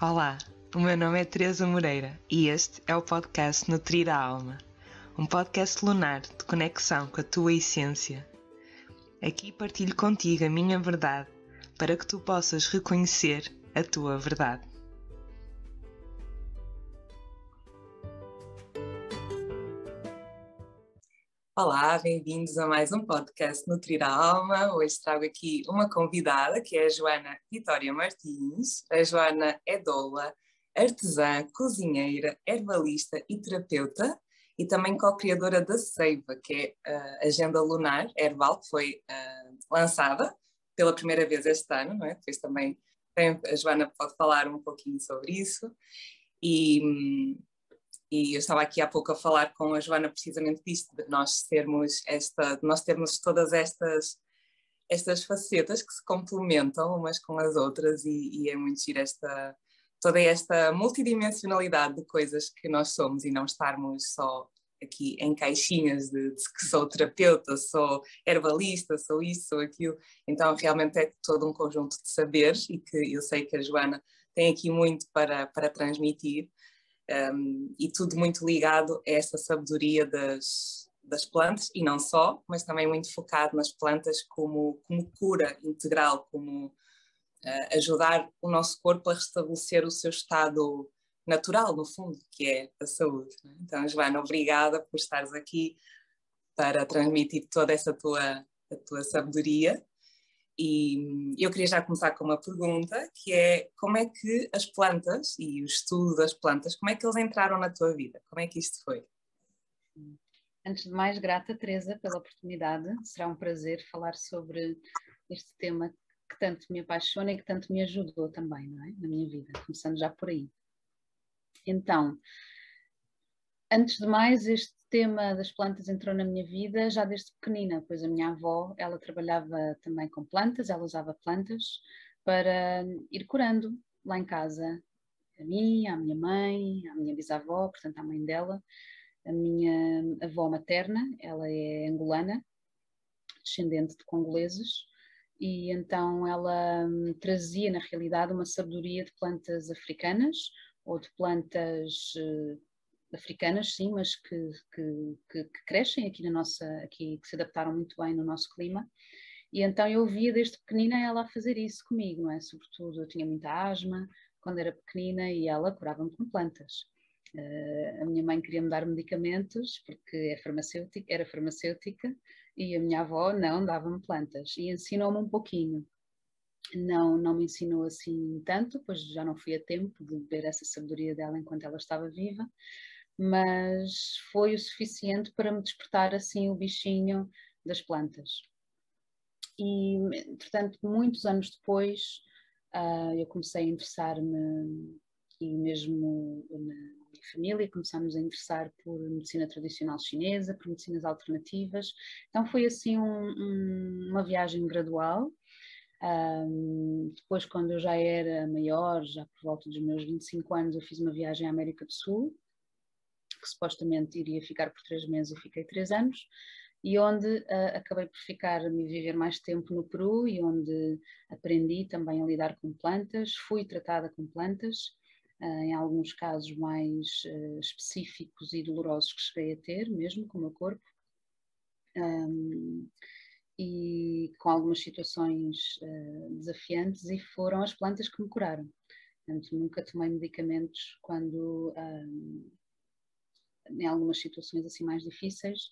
Olá, o meu nome é Teresa Moreira e este é o podcast Nutrir a Alma, um podcast lunar de conexão com a tua essência. Aqui partilho contigo a minha verdade para que tu possas reconhecer a tua verdade. Olá, bem-vindos a mais um podcast Nutrir a Alma. Hoje trago aqui uma convidada que é a Joana Vitória Martins. A Joana é doula, artesã, cozinheira, herbalista e terapeuta e também co-criadora da Seiva, que é a agenda lunar herbal que foi uh, lançada pela primeira vez este ano, não é? Depois também a Joana pode falar um pouquinho sobre isso. E, e eu estava aqui há pouco a falar com a Joana precisamente disto, de nós termos esta, nós termos todas estas estas facetas que se complementam umas com as outras e, e é muito giro esta toda esta multidimensionalidade de coisas que nós somos e não estarmos só aqui em caixinhas de, de, que sou terapeuta, sou herbalista, sou isso, sou aquilo. Então, realmente é todo um conjunto de saberes e que eu sei que a Joana tem aqui muito para, para transmitir um, e tudo muito ligado a essa sabedoria das, das plantas e não só, mas também muito focado nas plantas como, como cura integral, como uh, ajudar o nosso corpo a restabelecer o seu estado natural, no fundo, que é a saúde. Né? Então, Joana, obrigada por estares aqui para transmitir toda essa tua, tua sabedoria. E eu queria já começar com uma pergunta, que é como é que as plantas e o estudo das plantas, como é que eles entraram na tua vida? Como é que isto foi? Antes de mais, grata, Teresa, pela oportunidade. Será um prazer falar sobre este tema que tanto me apaixona e que tanto me ajudou também, não é? Na minha vida, começando já por aí. Então, antes de mais, este tema das plantas entrou na minha vida já desde pequenina, pois a minha avó, ela trabalhava também com plantas, ela usava plantas para ir curando lá em casa, a mim, a minha mãe, a minha bisavó, portanto a mãe dela, a minha avó materna, ela é angolana, descendente de congoleses, e então ela hum, trazia na realidade uma sabedoria de plantas africanas, ou de plantas uh, africanas, sim, mas que, que, que, crescem aqui na nossa, aqui, que se adaptaram muito bem no nosso clima. E então eu via desde pequenina ela a fazer isso comigo, não é? Sobretudo eu tinha muita asma quando era pequenina e ela curava-me com plantas. Uh, a minha mãe queria me dar medicamentos porque é farmacêutica, era farmacêutica e a minha avó não dava-me plantas e ensinou-me um pouquinho não, não me ensinou assim tanto, pois já não fui a tempo de ver essa sabedoria dela enquanto ela estava viva, mas foi o suficiente para me despertar assim o bichinho das plantas. E, portanto, muitos anos depois, uh, eu comecei a interessar-me, e mesmo na minha família, começámos a interessar por medicina tradicional chinesa, por medicinas alternativas. Então, foi assim um, um, uma viagem gradual um, depois, quando eu já era maior, já por volta dos meus 25 anos, eu fiz uma viagem à América do Sul, que supostamente iria ficar por três meses e fiquei três anos, e onde uh, acabei por ficar, me viver mais tempo no Peru e onde aprendi também a lidar com plantas, fui tratada com plantas, uh, em alguns casos mais uh, específicos e dolorosos que cheguei a ter, mesmo com o meu corpo. Um, e com algumas situações uh, desafiantes e foram as plantas que me curaram. Portanto, nunca tomei medicamentos quando, um, em algumas situações assim mais difíceis,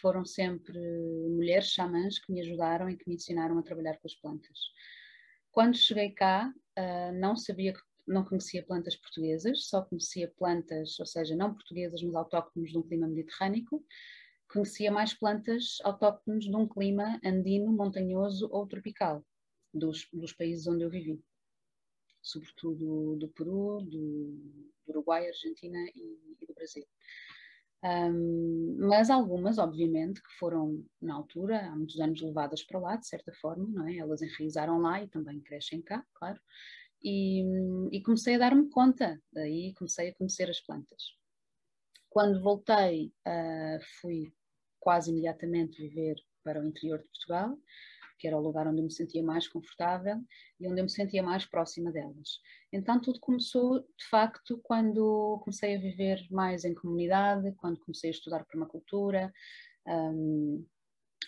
foram sempre mulheres xamãs que me ajudaram e que me ensinaram a trabalhar com as plantas. Quando cheguei cá, uh, não sabia não conhecia plantas portuguesas, só conhecia plantas, ou seja, não portuguesas, mas autóctones de um clima mediterrâneo, conhecia mais plantas autóctones de um clima andino, montanhoso ou tropical, dos, dos países onde eu vivi, sobretudo do Peru, do, Uruguai, Argentina e, e do Brasil. Um, mas algumas, obviamente, que foram na altura, há muitos anos levadas para lá, de certa forma, não é? Elas enraizaram lá e também crescem cá, claro. E, e comecei a dar-me conta, daí comecei a conhecer as plantas. Quando voltei, uh, fui quase imediatamente viver para o interior de Portugal porque era o lugar onde eu me sentia mais confortável e onde eu me sentia mais próxima delas. Então tudo começou, de facto, quando comecei a viver mais em comunidade, quando comecei a estudar permacultura, um,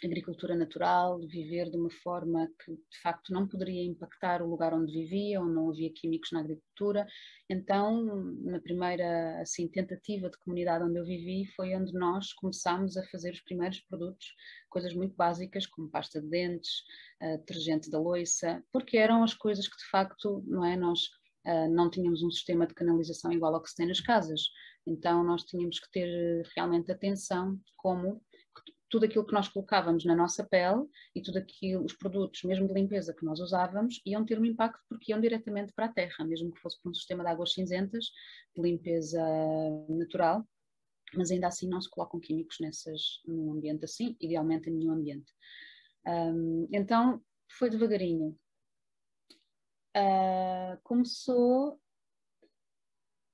agricultura natural, viver de uma forma que de facto não poderia impactar o lugar onde vivia, onde não havia químicos na agricultura. Então, na primeira assim, tentativa de comunidade onde eu vivi, foi onde nós começámos a fazer os primeiros produtos, coisas muito básicas como pasta de dentes, uh, detergente da loiça, porque eram as coisas que de facto, não é, nós uh, não tínhamos um sistema de canalização igual ao que se tem nas casas. Então, nós tínhamos que ter realmente atenção como tudo aquilo que nós colocávamos na nossa pele e tudo aquilo, os produtos, mesmo de limpeza que nós usávamos, iam ter um impacto porque iam diretamente para a terra, mesmo que fosse para um sistema de águas cinzentas, de limpeza natural, mas ainda assim não se colocam químicos nessas, num ambiente assim, idealmente em nenhum ambiente. Um, então foi devagarinho. Uh, começou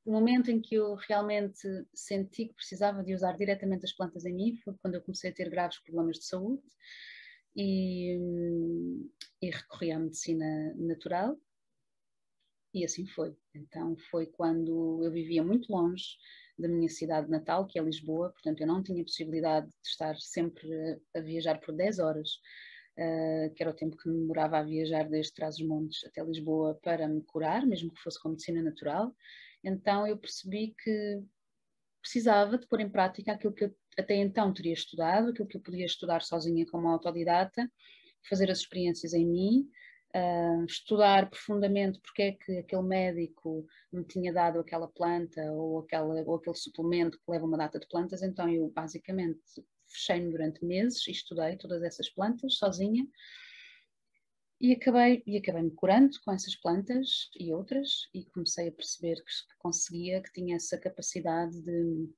o momento em que eu realmente senti que precisava de usar diretamente as plantas em mim foi quando eu comecei a ter graves problemas de saúde e, e recorri à medicina natural e assim foi. Então foi quando eu vivia muito longe da minha cidade natal, que é Lisboa, portanto eu não tinha possibilidade de estar sempre a, viajar por 10 horas, uh, que era o tempo que me demorava a viajar desde Trás-os-Montes até Lisboa para me curar, mesmo que fosse com medicina natural. Então eu percebi que precisava de pôr em prática aquilo que eu até então teria estudado, aquilo que eu podia estudar sozinha como autodidata, fazer as experiências em mim, uh, estudar profundamente porque é que aquele médico me tinha dado aquela planta ou, aquela, ou aquele suplemento que leva uma data de plantas, então eu basicamente fechei-me durante meses e estudei todas essas plantas sozinha e acabei, e acabei me curando com essas plantas e outras, e comecei a perceber que, conseguia, que tinha essa capacidade de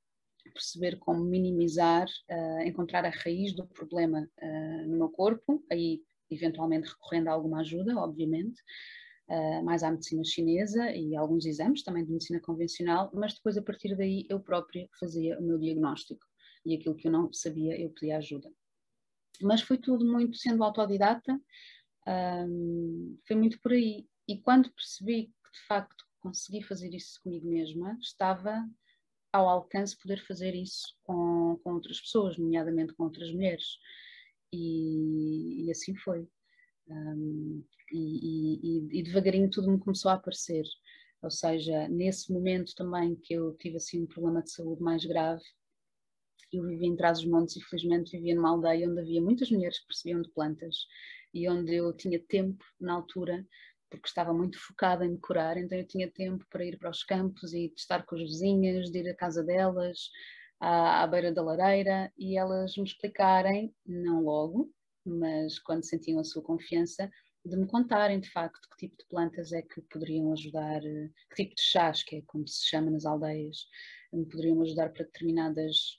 perceber como minimizar, uh, encontrar a raiz do problema uh, no meu corpo, aí eventualmente recorrendo a alguma ajuda, obviamente, uh, mais à medicina chinesa e alguns exames também de medicina convencional, mas depois a partir daí eu própria fazia o meu diagnóstico e aquilo que eu não sabia eu pedia ajuda. Mas foi tudo muito sendo autodidata, um, foi muito por aí. E quando percebi que de facto consegui fazer isso comigo mesma, estava ao alcance poder fazer isso com, com outras pessoas, nomeadamente com outras mulheres. E, e assim foi. Um, e, e, e, devagarinho tudo me começou a aparecer. Ou seja, nesse momento também que eu tive assim um problema de saúde mais grave, eu vivia em Trás-os-Montes e felizmente vivia numa aldeia onde havia muitas mulheres que percebiam de plantas e onde eu tinha tempo na altura, porque estava muito focada em me curar, então eu tinha tempo para ir para os campos e estar com as vizinhas, de ir à casa delas, à, à beira da lareira, e elas me explicarem, não logo, mas quando sentiam a sua confiança, de me contarem de facto que tipo de plantas é que poderiam ajudar, que tipo de chás, que é como se chama nas aldeias, me poderiam ajudar para determinadas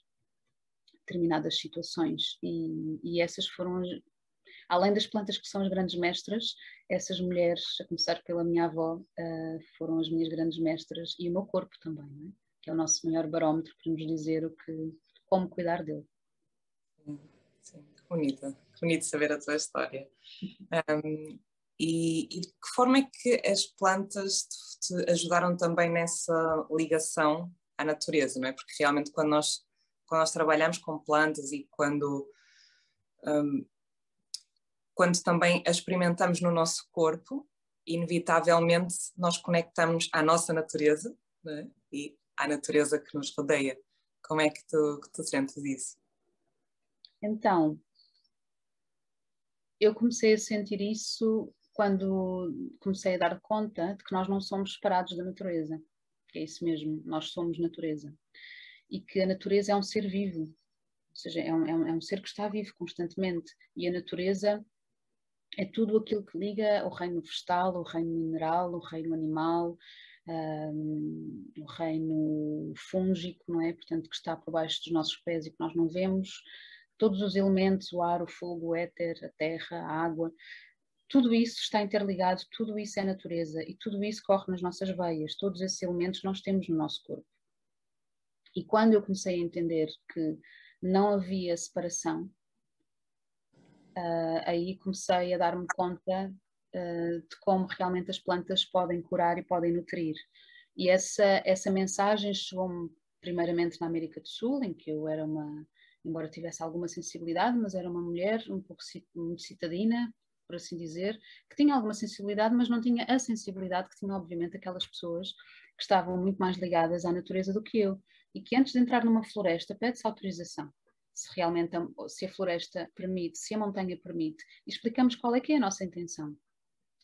determinadas situações. E, e essas foram além das plantas que são as grandes mestras, essas mulheres, a começar pela minha avó, uh, foram as minhas grandes mestras e o meu corpo também, é? que é o nosso maior barómetro para nos dizer o que, como cuidar dele. Sim, sim. bonita, bonito saber a tua história. Um, e, e, de que forma é que as plantas te, te ajudaram também nessa ligação à natureza, não é? Porque realmente quando nós, quando nós trabalhamos com plantas e quando um, quando também a experimentamos no nosso corpo, inevitavelmente nós conectamos à nossa natureza é? e à natureza que nos rodeia. Como é que tu, que tu sentes isso? Então, eu comecei a sentir isso quando comecei a dar conta de que nós não somos separados da natureza, que é isso mesmo, nós somos natureza. E que a natureza é um ser vivo, ou seja, é um, é um, é um ser que está vivo constantemente. E a natureza é tudo aquilo que liga o reino vegetal, o reino mineral, o reino animal, um, o reino fúngico, não é? Portanto, que está por baixo dos nossos pés e que nós não vemos. Todos os elementos, o ar, o fogo, o éter, a terra, a água, tudo isso está interligado, tudo isso é natureza e tudo isso corre nas nossas veias, todos esses elementos nós temos no nosso corpo. E quando eu comecei a entender que não havia separação uh, aí comecei a dar-me conta uh, de como realmente as plantas podem curar e podem nutrir. E essa, essa mensagem chegou-me primeiramente na América do Sul, em que eu era uma, embora tivesse alguma sensibilidade, mas era uma mulher um pouco citadina, por assim dizer, que tinha alguma sensibilidade, mas não tinha a sensibilidade que tinham, obviamente, aquelas pessoas que estavam muito mais ligadas à natureza do que eu. E que antes de entrar numa floresta pede-se autorização. Se realmente a, se a floresta permite, se a montanha permite, e explicamos qual é que é a nossa intenção.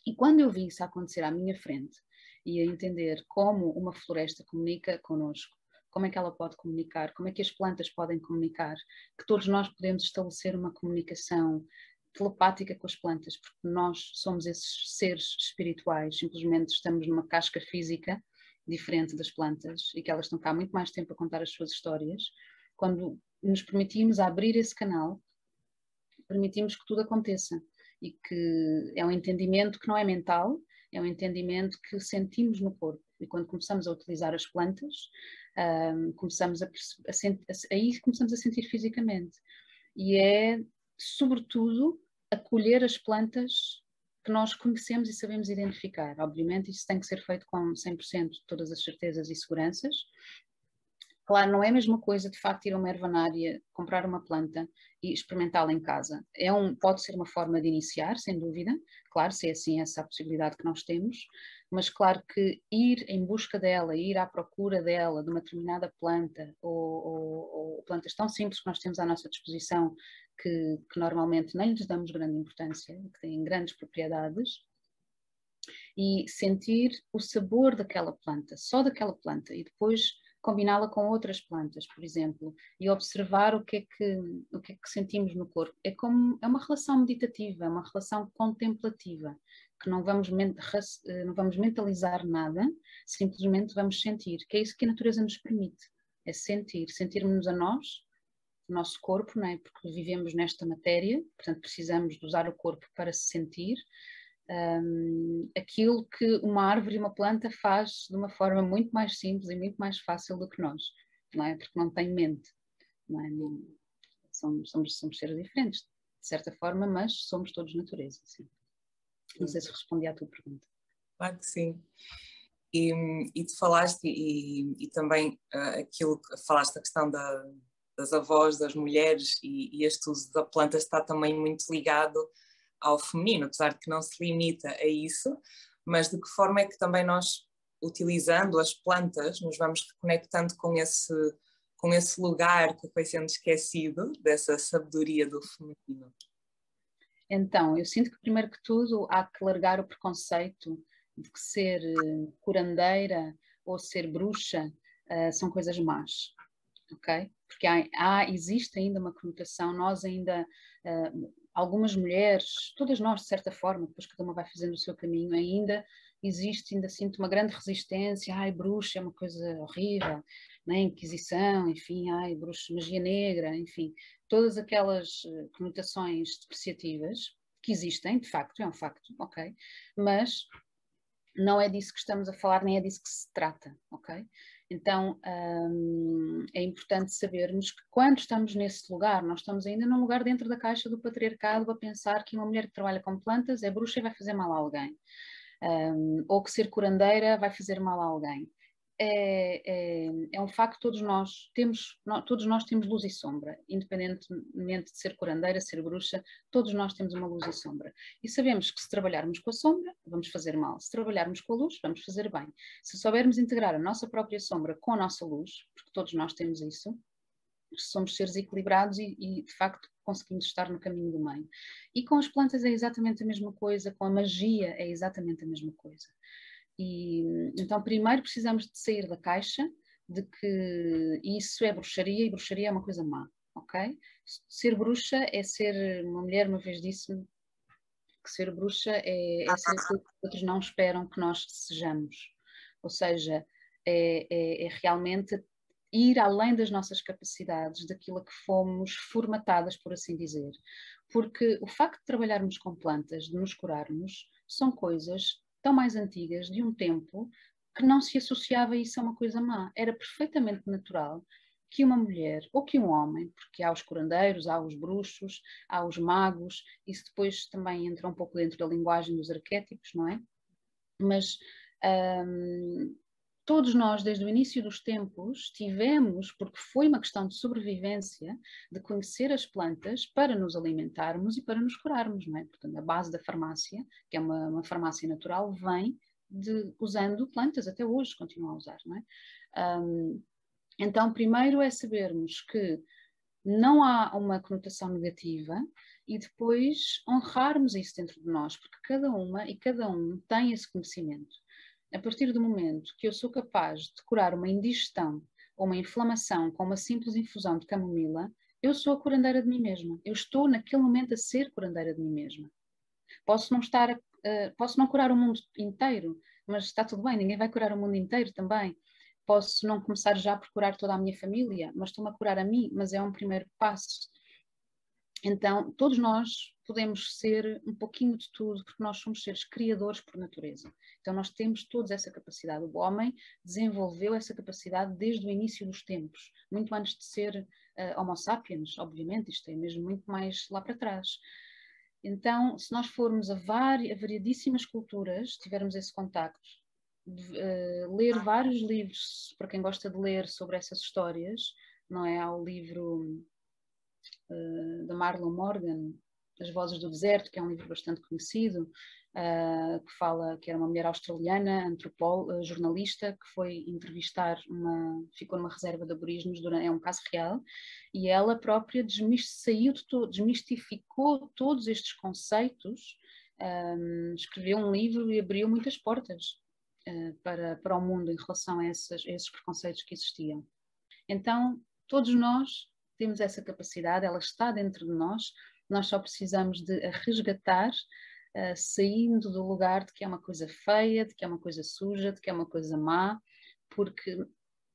E quando eu vi isso acontecer à minha frente e a entender como uma floresta comunica connosco, como é que ela pode comunicar, como é que as plantas podem comunicar, que todos nós podemos estabelecer uma comunicação telepática com as plantas, porque nós somos esses seres espirituais, simplesmente estamos numa casca física diferente das plantas e que elas estão cá há muito mais tempo a contar as suas histórias. Quando nos permitimos abrir esse canal, permitimos que tudo aconteça e que é um entendimento que não é mental, é um entendimento que sentimos no corpo. E quando começamos a utilizar as plantas, um, começamos a, a, a, aí começamos a sentir fisicamente. E é, sobretudo, acolher as plantas que nós conhecemos e sabemos identificar. Obviamente, isso tem que ser feito com 100% de todas as certezas e seguranças, Claro, não é a mesma coisa de facto ir a uma ervanária, comprar uma planta e experimentá-la em casa. É um, pode ser uma forma de iniciar, sem dúvida, claro, se é assim essa a possibilidade que nós temos, mas claro que ir em busca dela, ir à procura dela, de uma determinada planta, ou, ou, ou plantas tão simples que nós temos à nossa disposição, que, que normalmente nem lhes damos grande importância, que têm grandes propriedades, e sentir o sabor daquela planta, só daquela planta, e depois combiná-la com outras plantas, por exemplo, e observar o que é que o que é que sentimos no corpo. É como é uma relação meditativa, é uma relação contemplativa, que não vamos eh, não vamos mentalizar nada, simplesmente vamos sentir, que é isso que a natureza nos permite, é sentir, sentirmos a nós, o nosso corpo, não é? Porque vivemos nesta matéria, portanto precisamos de usar o corpo para se sentir um, aquilo que uma árvore e uma planta faz de uma forma muito mais simples e muito mais fácil do que nós, não é? Porque não tem mente, não é? Não, somos, somos, somos seres diferentes, de certa forma, mas somos todos natureza, sim. Não sei se respondi à tua pergunta. Claro que sim. E, e tu falaste, e, e também uh, aquilo que falaste, a questão da, das avós, das mulheres, e, e este uso da planta está também muito ligado ao feminino, apesar de que não se limita a isso, mas de que forma é que também nós, utilizando as plantas, nos vamos reconectando com esse, com esse lugar que foi sendo esquecido, dessa sabedoria do feminino? Então, eu sinto que primeiro que tudo há que largar o preconceito de que ser eh, curandeira ou ser bruxa uh, são coisas más, ok? Porque há, há, existe ainda uma conotação, nós ainda uh, algumas mulheres, todas nós de certa forma, depois cada uma vai fazendo o seu caminho, ainda existe, ainda sinto uma grande resistência, ai, bruxa é uma coisa horrível, né? Inquisição, enfim, ai, bruxa, magia negra, enfim, todas aquelas eh, conotações depreciativas que existem, de facto, é um facto, ok, mas não é disso que estamos a falar, nem é disso que se trata, ok? Então hum, é importante sabermos que quando estamos nesse lugar, nós estamos ainda num lugar dentro da caixa do patriarcado a pensar que uma mulher que trabalha com plantas é bruxa e vai fazer mal a alguém. Um, ou que ser curandeira vai fazer mal a alguém é, é, é, um facto todos nós temos todos nós temos luz e sombra independentemente de ser curandeira ser bruxa todos nós temos uma luz e sombra. E sabemos que se trabalharmos com a sombra vamos fazer mal. Se trabalharmos com a luz vamos fazer bem. Se soubermos integrar a nossa própria sombra com a nossa luz porque todos nós temos isso somos seres equilibrados e, e de facto conseguimos estar no caminho do meio. E com as plantas é exatamente a mesma coisa com a magia é exatamente a mesma coisa e, então, primeiro precisamos de sair da caixa de que isso é bruxaria e bruxaria é uma coisa má, ok? Ser bruxa é ser, uma mulher uma vez disse-me que ser bruxa é, é ser aquilo que outros não esperam que nós sejamos. Ou seja, é, é, é realmente ir além das nossas capacidades, daquilo a que fomos formatadas, por assim dizer. Porque o facto de trabalharmos com plantas, de nos curarmos, são coisas tão mais antigas, de um tempo, que não se associava isso a uma coisa má. Era perfeitamente natural que uma mulher ou que um homem, porque há os curandeiros, há os bruxos, há os magos, isso depois também entra um pouco dentro da linguagem dos arquétipos, não é? Mas hum, todos nós, desde o início dos tempos, tivemos, porque foi uma questão de sobrevivência, de conhecer as plantas para nos alimentarmos e para nos curarmos, não é? Portanto, a base da farmácia, que é uma, uma farmácia natural, vem de, usando plantas, até hoje continua a usar, não é? Um, então, primeiro é sabermos que não há uma conotação negativa e depois honrarmos isso dentro de nós, porque cada uma e cada um tem esse conhecimento. A partir do momento que eu sou capaz de curar uma indigestão ou uma inflamação com uma simples infusão de camomila, eu sou a curandeira de mim mesma. Eu estou naquele momento a ser curandeira de mim mesma. Posso não estar, uh, posso não curar o mundo inteiro, mas está tudo bem, ninguém vai curar o mundo inteiro também posso não começar já a curar toda a minha família, mas estou-me a curar a mim, mas é um primeiro passo. Então, todos nós podemos ser um pouquinho de tudo, porque nós somos seres criadores por natureza. Então, nós temos todos essa capacidade. O homem desenvolveu essa capacidade desde o início dos tempos, muito antes de ser uh, Homo sapiens, obviamente, isto é mesmo muito mais lá para trás. Então, se nós formos a, vari, a variadíssimas culturas, tivermos esse contacto, uh, ler vários livros, para quem gosta de ler sobre essas histórias, não é? Há o livro uh, da Marlon Morgan, As Vozes do Deserto, que é um livro bastante conhecido, uh, que fala que era uma mulher australiana, antropóloga, jornalista, que foi entrevistar uma, ficou numa reserva de aborígenes, é um caso real, e ela própria saiu de todo, desmistificou todos estes conceitos, um, escreveu um livro e abriu muitas portas para, para o mundo em relação a a esses preconceitos que existiam. Então, todos nós temos essa capacidade, ela está dentro de nós, nós só precisamos de a resgatar, uh, saindo do lugar de que é uma coisa feia, de que é uma coisa suja, de que é uma coisa má, porque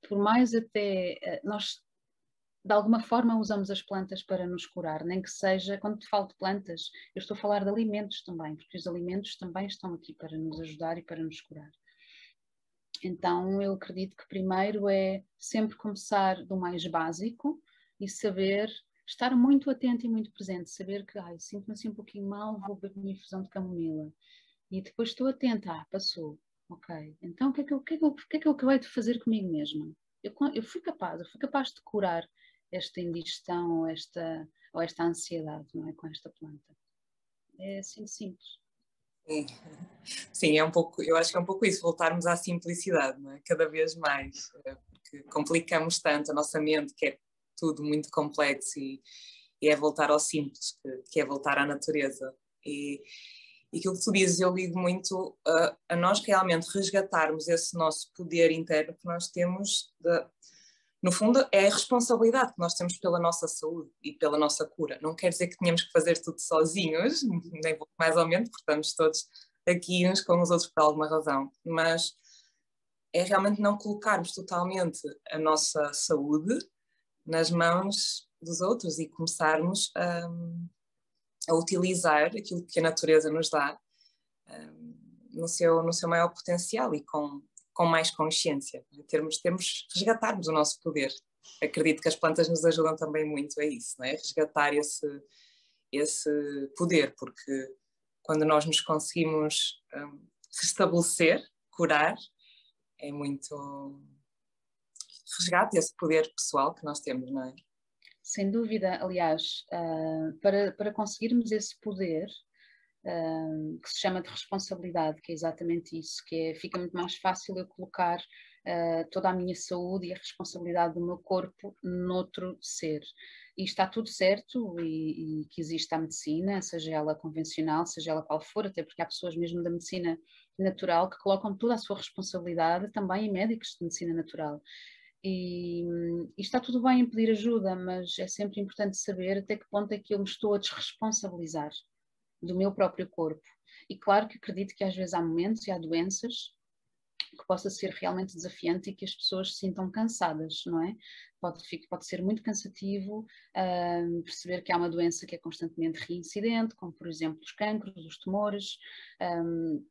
por mais até uh, nós de alguma forma usamos as plantas para nos curar, nem que seja, quando te falo de plantas, eu estou a falar de alimentos também, porque os alimentos também estão aqui para nos ajudar e para nos curar. Então, eu acredito que primeiro é sempre começar do mais básico e saber estar muito atento e muito presente, saber que, ai, sinto-me assim um pouquinho mal, vou beber minha infusão de camomila. E depois estou atenta, ah, passou, ok. Então, o que é que eu, que é que eu, que é que eu acabei de fazer comigo mesma? Eu, eu fui capaz, eu fui capaz de curar esta indigestão ou esta, ou esta ansiedade, não é, com esta planta. É assim simples. Sim. É um pouco, eu acho que é um pouco isso, voltarmos à simplicidade, não é? cada vez mais, eh, porque complicamos tanto a nossa mente, que é tudo muito complexo, e, e é voltar ao simples, que, que, é voltar à natureza. E, e aquilo que tu dizes, eu ligo muito a, a nós realmente resgatarmos esse nosso poder interno que nós temos de, no fundo, é a responsabilidade que nós temos pela nossa saúde e pela nossa cura. Não quer dizer que tenhamos que fazer tudo sozinhos, nem mais ou menos, porque estamos todos aqui uns com os outros por alguma razão, mas é realmente não colocarmos totalmente a nossa saúde nas mãos dos outros e começarmos a, a utilizar aquilo que a natureza nos dá um, no, seu, no seu maior potencial e com com mais consciência, termos, termos, resgatarmos o nosso poder. Acredito que as plantas nos ajudam também muito a isso, não é? resgatar esse, esse poder, porque quando nós nos conseguimos um, restabelecer, curar, é muito resgate esse poder pessoal que nós temos, não é? Sem dúvida, aliás, uh, para, para conseguirmos esse poder, que se chama de responsabilidade, que é exatamente isso, que é, fica muito mais fácil eu colocar uh, toda a minha saúde e a responsabilidade do meu corpo noutro ser. E está tudo certo e, e, que existe a medicina, seja ela convencional, seja ela qual for, até porque há pessoas mesmo da medicina natural que colocam toda a sua responsabilidade também em médicos de medicina natural. E, e, está tudo bem em pedir ajuda, mas é sempre importante saber até que ponto é que eu me estou a desresponsabilizar do meu próprio corpo. E claro que acredito que às vezes há momentos e há doenças que possa ser realmente desafiante e que as pessoas se sintam cansadas, não é? Pode, pode ser muito cansativo uh, perceber que há uma doença que é constantemente reincidente, como por exemplo os cancros, os tumores, um,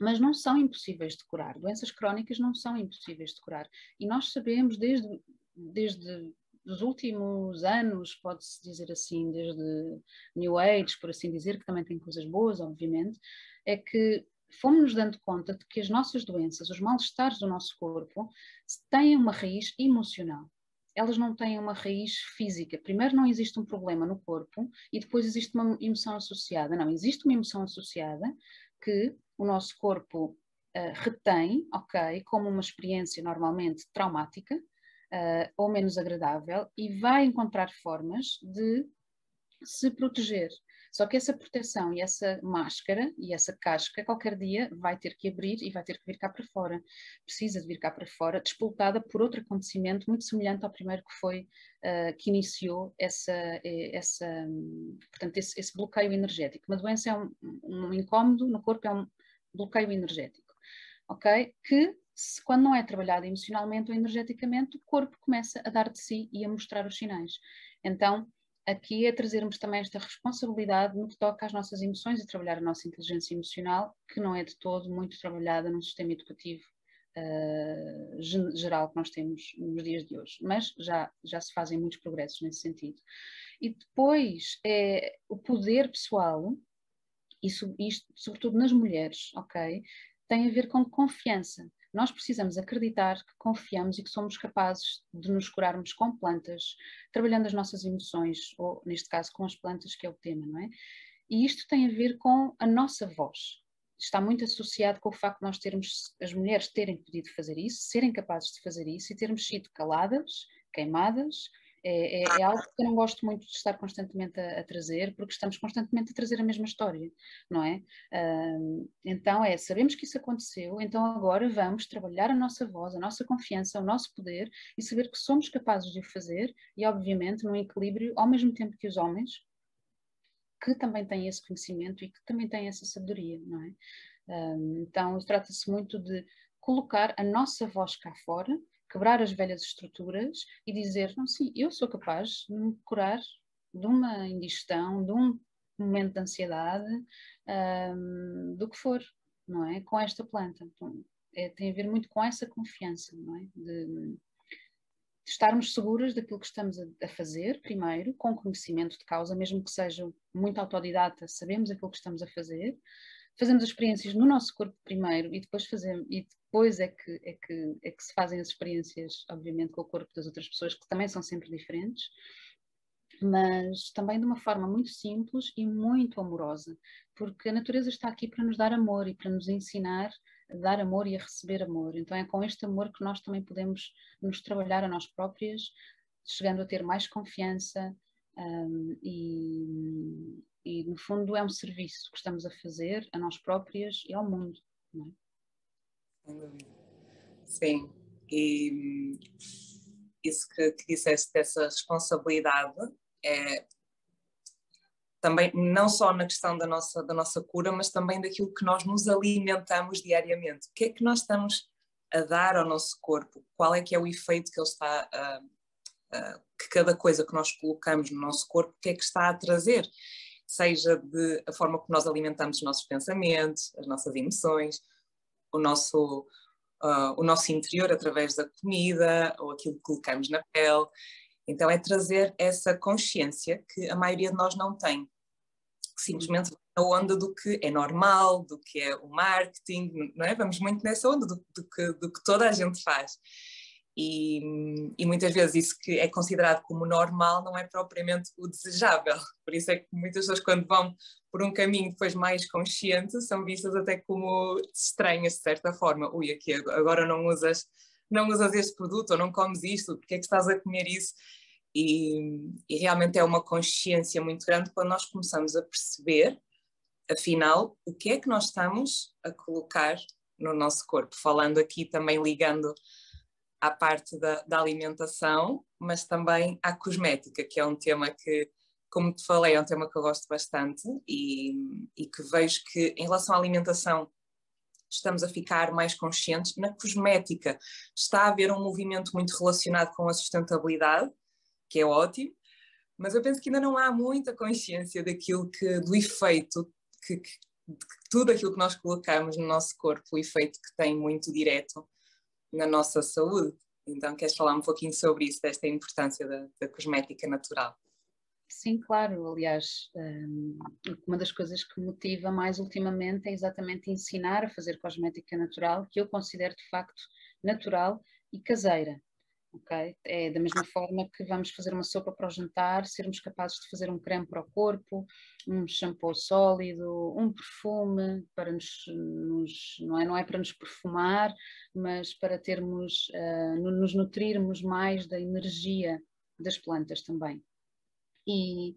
mas não são impossíveis de curar. Doenças crónicas não são impossíveis de curar. E nós sabemos desde desde os últimos anos, pode-se dizer assim, desde New Age, por assim dizer, que também tem coisas boas, obviamente, é que fomos-nos dando conta de que as nossas doenças, os mal-estares do nosso corpo, têm uma raiz emocional. Elas não têm uma raiz física. Primeiro, não existe um problema no corpo e depois existe uma emoção associada. Não, existe uma emoção associada que o nosso corpo uh, retém, ok, como uma experiência normalmente traumática uh, ou menos agradável e vai encontrar formas de se proteger. Só que essa proteção e essa máscara e essa casca qualquer dia vai ter que abrir e vai ter que vir cá para fora. Precisa de vir cá para fora, despoltada por outro acontecimento muito semelhante ao primeiro que foi, uh, que iniciou essa, eh, essa portanto, esse, esse, bloqueio energético. Uma doença é um, um incómodo no corpo, é um bloqueio energético, ok? Que se, quando não é trabalhado emocionalmente ou energeticamente, o corpo começa a dar de si e a mostrar os sinais. Então, aqui é trazermos também esta responsabilidade no que toca às nossas emoções e trabalhar a nossa inteligência emocional, que não é de todo muito trabalhada num sistema educativo uh, geral que nós temos nos dias de hoje. Mas já, já se fazem muitos progressos nesse sentido. E depois é o poder pessoal, isso, isto, sobretudo nas mulheres, ok? Tem a ver com confiança. Nós precisamos acreditar que confiamos e que somos capazes de nos curarmos com plantas, trabalhando as nossas emoções, ou neste caso com as plantas, que é o tema, não é? E isto tem a ver com a nossa voz. Está muito associado com o facto de nós termos, as mulheres terem podido fazer isso, serem capazes de fazer isso e termos sido caladas, queimadas, é, é, é, algo que eu não gosto muito de estar constantemente a, a, trazer, porque estamos constantemente a trazer a mesma história, não é? Uh, então é, sabemos que isso aconteceu, então agora vamos trabalhar a nossa voz, a nossa confiança, o nosso poder e saber que somos capazes de o fazer e, obviamente, num equilíbrio ao mesmo tempo que os homens, que também têm esse conhecimento e que também têm essa sabedoria, não é? Uh, então trata-se muito de colocar a nossa voz cá fora quebrar as velhas estruturas e dizer, não, sim, eu sou capaz de me curar de uma indigestão, de um momento de ansiedade, um, do que for, não é? Com esta planta. Então, é, tem a ver muito com essa confiança, não é? De, de estarmos seguras daquilo que estamos a, a, fazer, primeiro, com conhecimento de causa, mesmo que seja muito autodidata, sabemos aquilo que estamos a fazer, fazemos as experiências no nosso corpo primeiro e depois fazemos, e depois é que, é, que, é que se fazem as experiências, obviamente, com o corpo das outras pessoas, que também são sempre diferentes, mas também de uma forma muito simples e muito amorosa, porque a natureza está aqui para nos dar amor e para nos ensinar a dar amor e a receber amor. Então é com este amor que nós também podemos nos trabalhar a nós próprias, chegando a ter mais confiança um, e, e, no fundo, é um serviço que estamos a fazer a nós próprias e ao mundo. Não é? Sim, e isso que, que disseste dessa responsabilidade é também não só na questão da nossa, da nossa cura, mas também daquilo que nós nos alimentamos diariamente. O que é que nós estamos a dar ao nosso corpo? Qual é que é o efeito que ele está a, a, que cada coisa que nós colocamos no nosso corpo, o que é que está a trazer? Seja de a forma como nós alimentamos os nossos pensamentos, as nossas emoções, o nosso, uh, o nosso interior através da comida ou aquilo que colocamos na pele. Então é trazer essa consciência que a maioria de nós não tem. Simplesmente a onda do que é normal, do que é o marketing, não é? Vamos muito nessa onda do, do, que, do que toda a gente faz. E, e, muitas vezes isso que é considerado como normal não é propriamente o desejável. Por isso é que muitas pessoas, quando vão por um caminho depois mais consciente, são vistas até como estranhas, de certa forma. Ui, aqui agora não usas, não usas este produto ou não comes isto, porque é que estás a comer isso? E, e realmente é uma consciência muito grande quando nós começamos a perceber, afinal, o que é que nós estamos a colocar no nosso corpo. Falando aqui também ligando à parte da, da, alimentação, mas também à cosmética, que é um tema que, como te falei, é um tema que eu gosto bastante e, e que vejo que, em relação à alimentação, estamos a ficar mais conscientes. Na cosmética, está a haver um movimento muito relacionado com a sustentabilidade, que é ótimo, mas eu penso que ainda não há muita consciência daquilo que, do efeito que, que tudo aquilo que nós colocamos no nosso corpo, o efeito que tem muito direto na nossa saúde. Então, queres falar um pouquinho sobre isso, desta importância da, da cosmética natural? Sim, claro. Aliás, hum, uma das coisas que motiva mais ultimamente é exatamente ensinar a fazer cosmética natural, que eu considero de facto natural e caseira. Okay? É da mesma forma que vamos fazer uma sopa para o jantar, sermos capazes de fazer um creme para o corpo, um shampoo sólido, um perfume para nos, nos não, é, não é para nos perfumar, mas para termos, uh, nos nutrirmos mais da energia das plantas também. E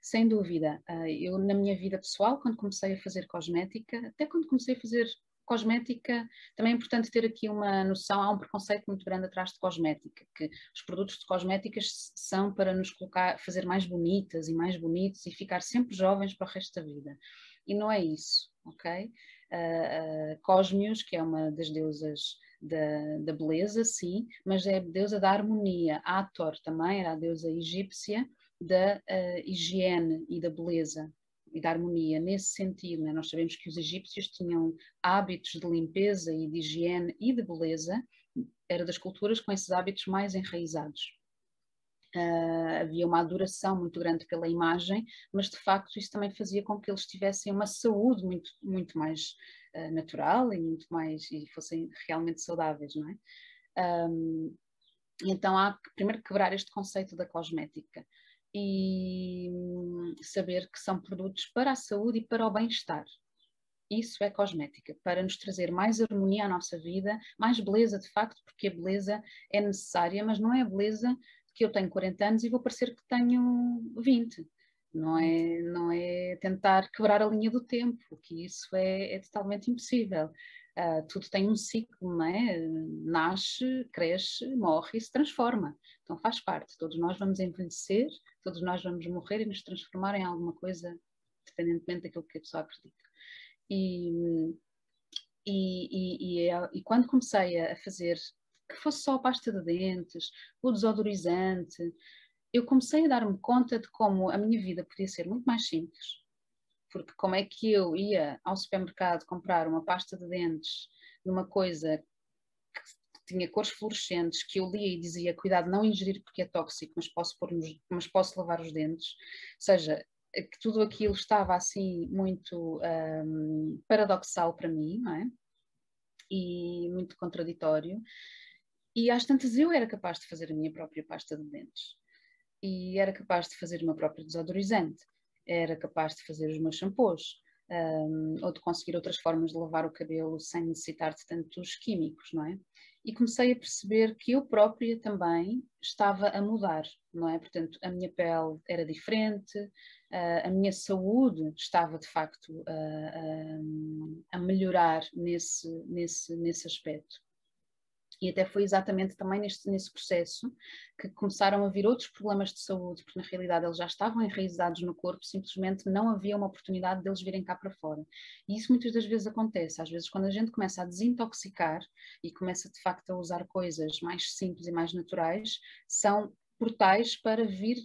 sem dúvida, uh, eu na minha vida pessoal, quando comecei a fazer cosmética, até quando comecei a fazer cosmética, também é importante ter aqui uma noção, há um preconceito muito grande atrás de cosmética, que os produtos de cosméticas são para nos colocar, fazer mais bonitas e mais bonitos e ficar sempre jovens para o resto da vida. E não é isso, ok? Uh, uh, Cosmios, que é uma das deusas da, da, beleza, sim, mas é a deusa da harmonia. Ator também era a deusa egípcia da uh, higiene e da beleza e da harmonia nesse sentido. Né? Nós sabemos que os egípcios tinham hábitos de limpeza e de higiene e de beleza, era das culturas com esses hábitos mais enraizados. Uh, havia uma adoração muito grande pela imagem, mas de facto isso também fazia com que eles tivessem uma saúde muito, muito mais uh, natural e muito mais e fossem realmente saudáveis, não é? Um, então há que primeiro quebrar este conceito da cosmética e saber que são produtos para a saúde e para o bem-estar. Isso é cosmética, para nos trazer mais harmonia à nossa vida, mais beleza de facto, porque a beleza é necessária, mas não é a beleza que eu tenho 40 anos e vou parecer que tenho 20. Não é, não é tentar quebrar a linha do tempo, que isso é, é totalmente impossível. Uh, tudo tem um ciclo, não é? Nasce, cresce, morre e se transforma. Então faz parte. Todos nós vamos envelhecer, todos nós vamos morrer e nos transformar em alguma coisa, independentemente daquilo que a pessoa acredita. E, e, e, e, e quando comecei a fazer, que fosse só a pasta de dentes, o desodorizante, eu comecei a dar-me conta de como a minha vida podia ser muito mais simples porque como é que eu ia ao supermercado comprar uma pasta de dentes numa coisa que tinha cores fluorescentes, que eu lia e dizia cuidado não ingerir porque é tóxico, mas posso, pôr mas posso lavar os dentes, ou seja, que tudo aquilo estava assim muito um, paradoxal para mim, não é? E muito contraditório. E às tantas eu era capaz de fazer a minha própria pasta de dentes. E era capaz de fazer o meu próprio desodorizante era capaz de fazer os meus shampoos, um, ou de conseguir outras formas de lavar o cabelo sem necessitar de tantos químicos, não é? E comecei a perceber que eu própria também estava a mudar, não é? Portanto, a minha pele era diferente, a minha saúde estava de facto a melhorar nesse, nesse, nesse aspecto. E até foi exatamente também neste, nesse processo que começaram a vir outros problemas de saúde, porque na realidade eles já estavam enraizados no corpo, simplesmente não havia uma oportunidade deles virem cá para fora. E isso muitas das vezes acontece. Às vezes, quando a gente começa a desintoxicar e começa de facto a usar coisas mais simples e mais naturais, são portais para vir,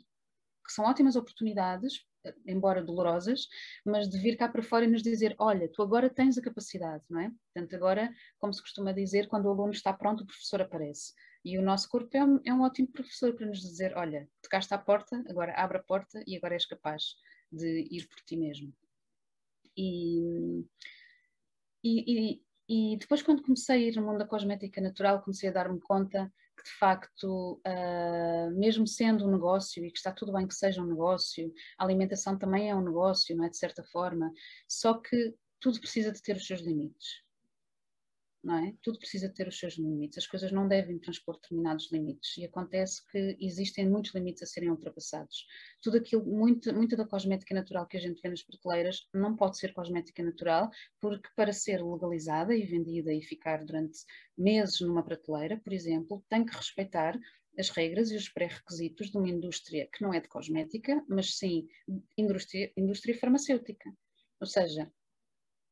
que são ótimas oportunidades embora dolorosas, mas de vir cá para fora e nos dizer: olha, tu agora tens a capacidade, não é? Portanto, agora, como se costuma dizer, quando o aluno está pronto, o professor aparece. E o nosso corpo é um, é um ótimo professor para nos dizer: olha, tocaste à porta, agora abre a porta e agora és capaz de ir por ti mesmo. E, e, e, e depois, quando comecei a ir no mundo da cosmética natural, comecei a dar-me conta de facto, uh, mesmo sendo um negócio e que está tudo bem que seja um negócio, a alimentação também é um negócio, não é? De certa forma, só que tudo precisa de ter os seus limites não é? Tudo precisa ter os seus limites, as coisas não devem transpor determinados limites e acontece que existem muitos limites a serem ultrapassados. Tudo aquilo, muito, muita da cosmética natural que a gente vê nas prateleiras não pode ser cosmética natural, porque para ser legalizada e vendida e ficar durante meses numa prateleira, por exemplo, tem que respeitar as regras e os pré-requisitos de uma indústria que não é de cosmética, mas sim indústria, indústria farmacêutica. Ou seja,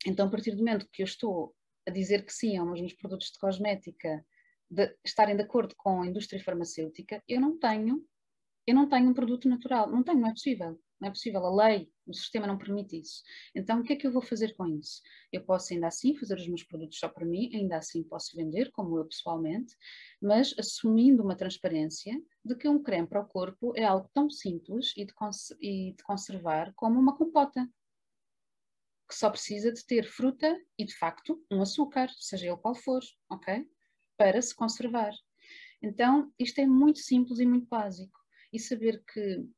então a partir do momento que eu estou a dizer que sim aos meus produtos de cosmética de estarem de acordo com a indústria farmacêutica, eu não tenho, eu não tenho um produto natural, não tenho, não é possível. Não é possível, a lei, o sistema não permite isso. Então, o que é que eu vou fazer com isso? Eu posso ainda assim fazer os meus produtos só para mim, ainda assim posso vender, como eu pessoalmente, mas assumindo uma transparência de que um creme para o corpo é algo tão simples e de, cons e de conservar como uma compota, que só precisa de ter fruta e, de facto, um açúcar, seja ele qual for, ok? Para se conservar. Então, isto é muito simples e muito básico. E saber que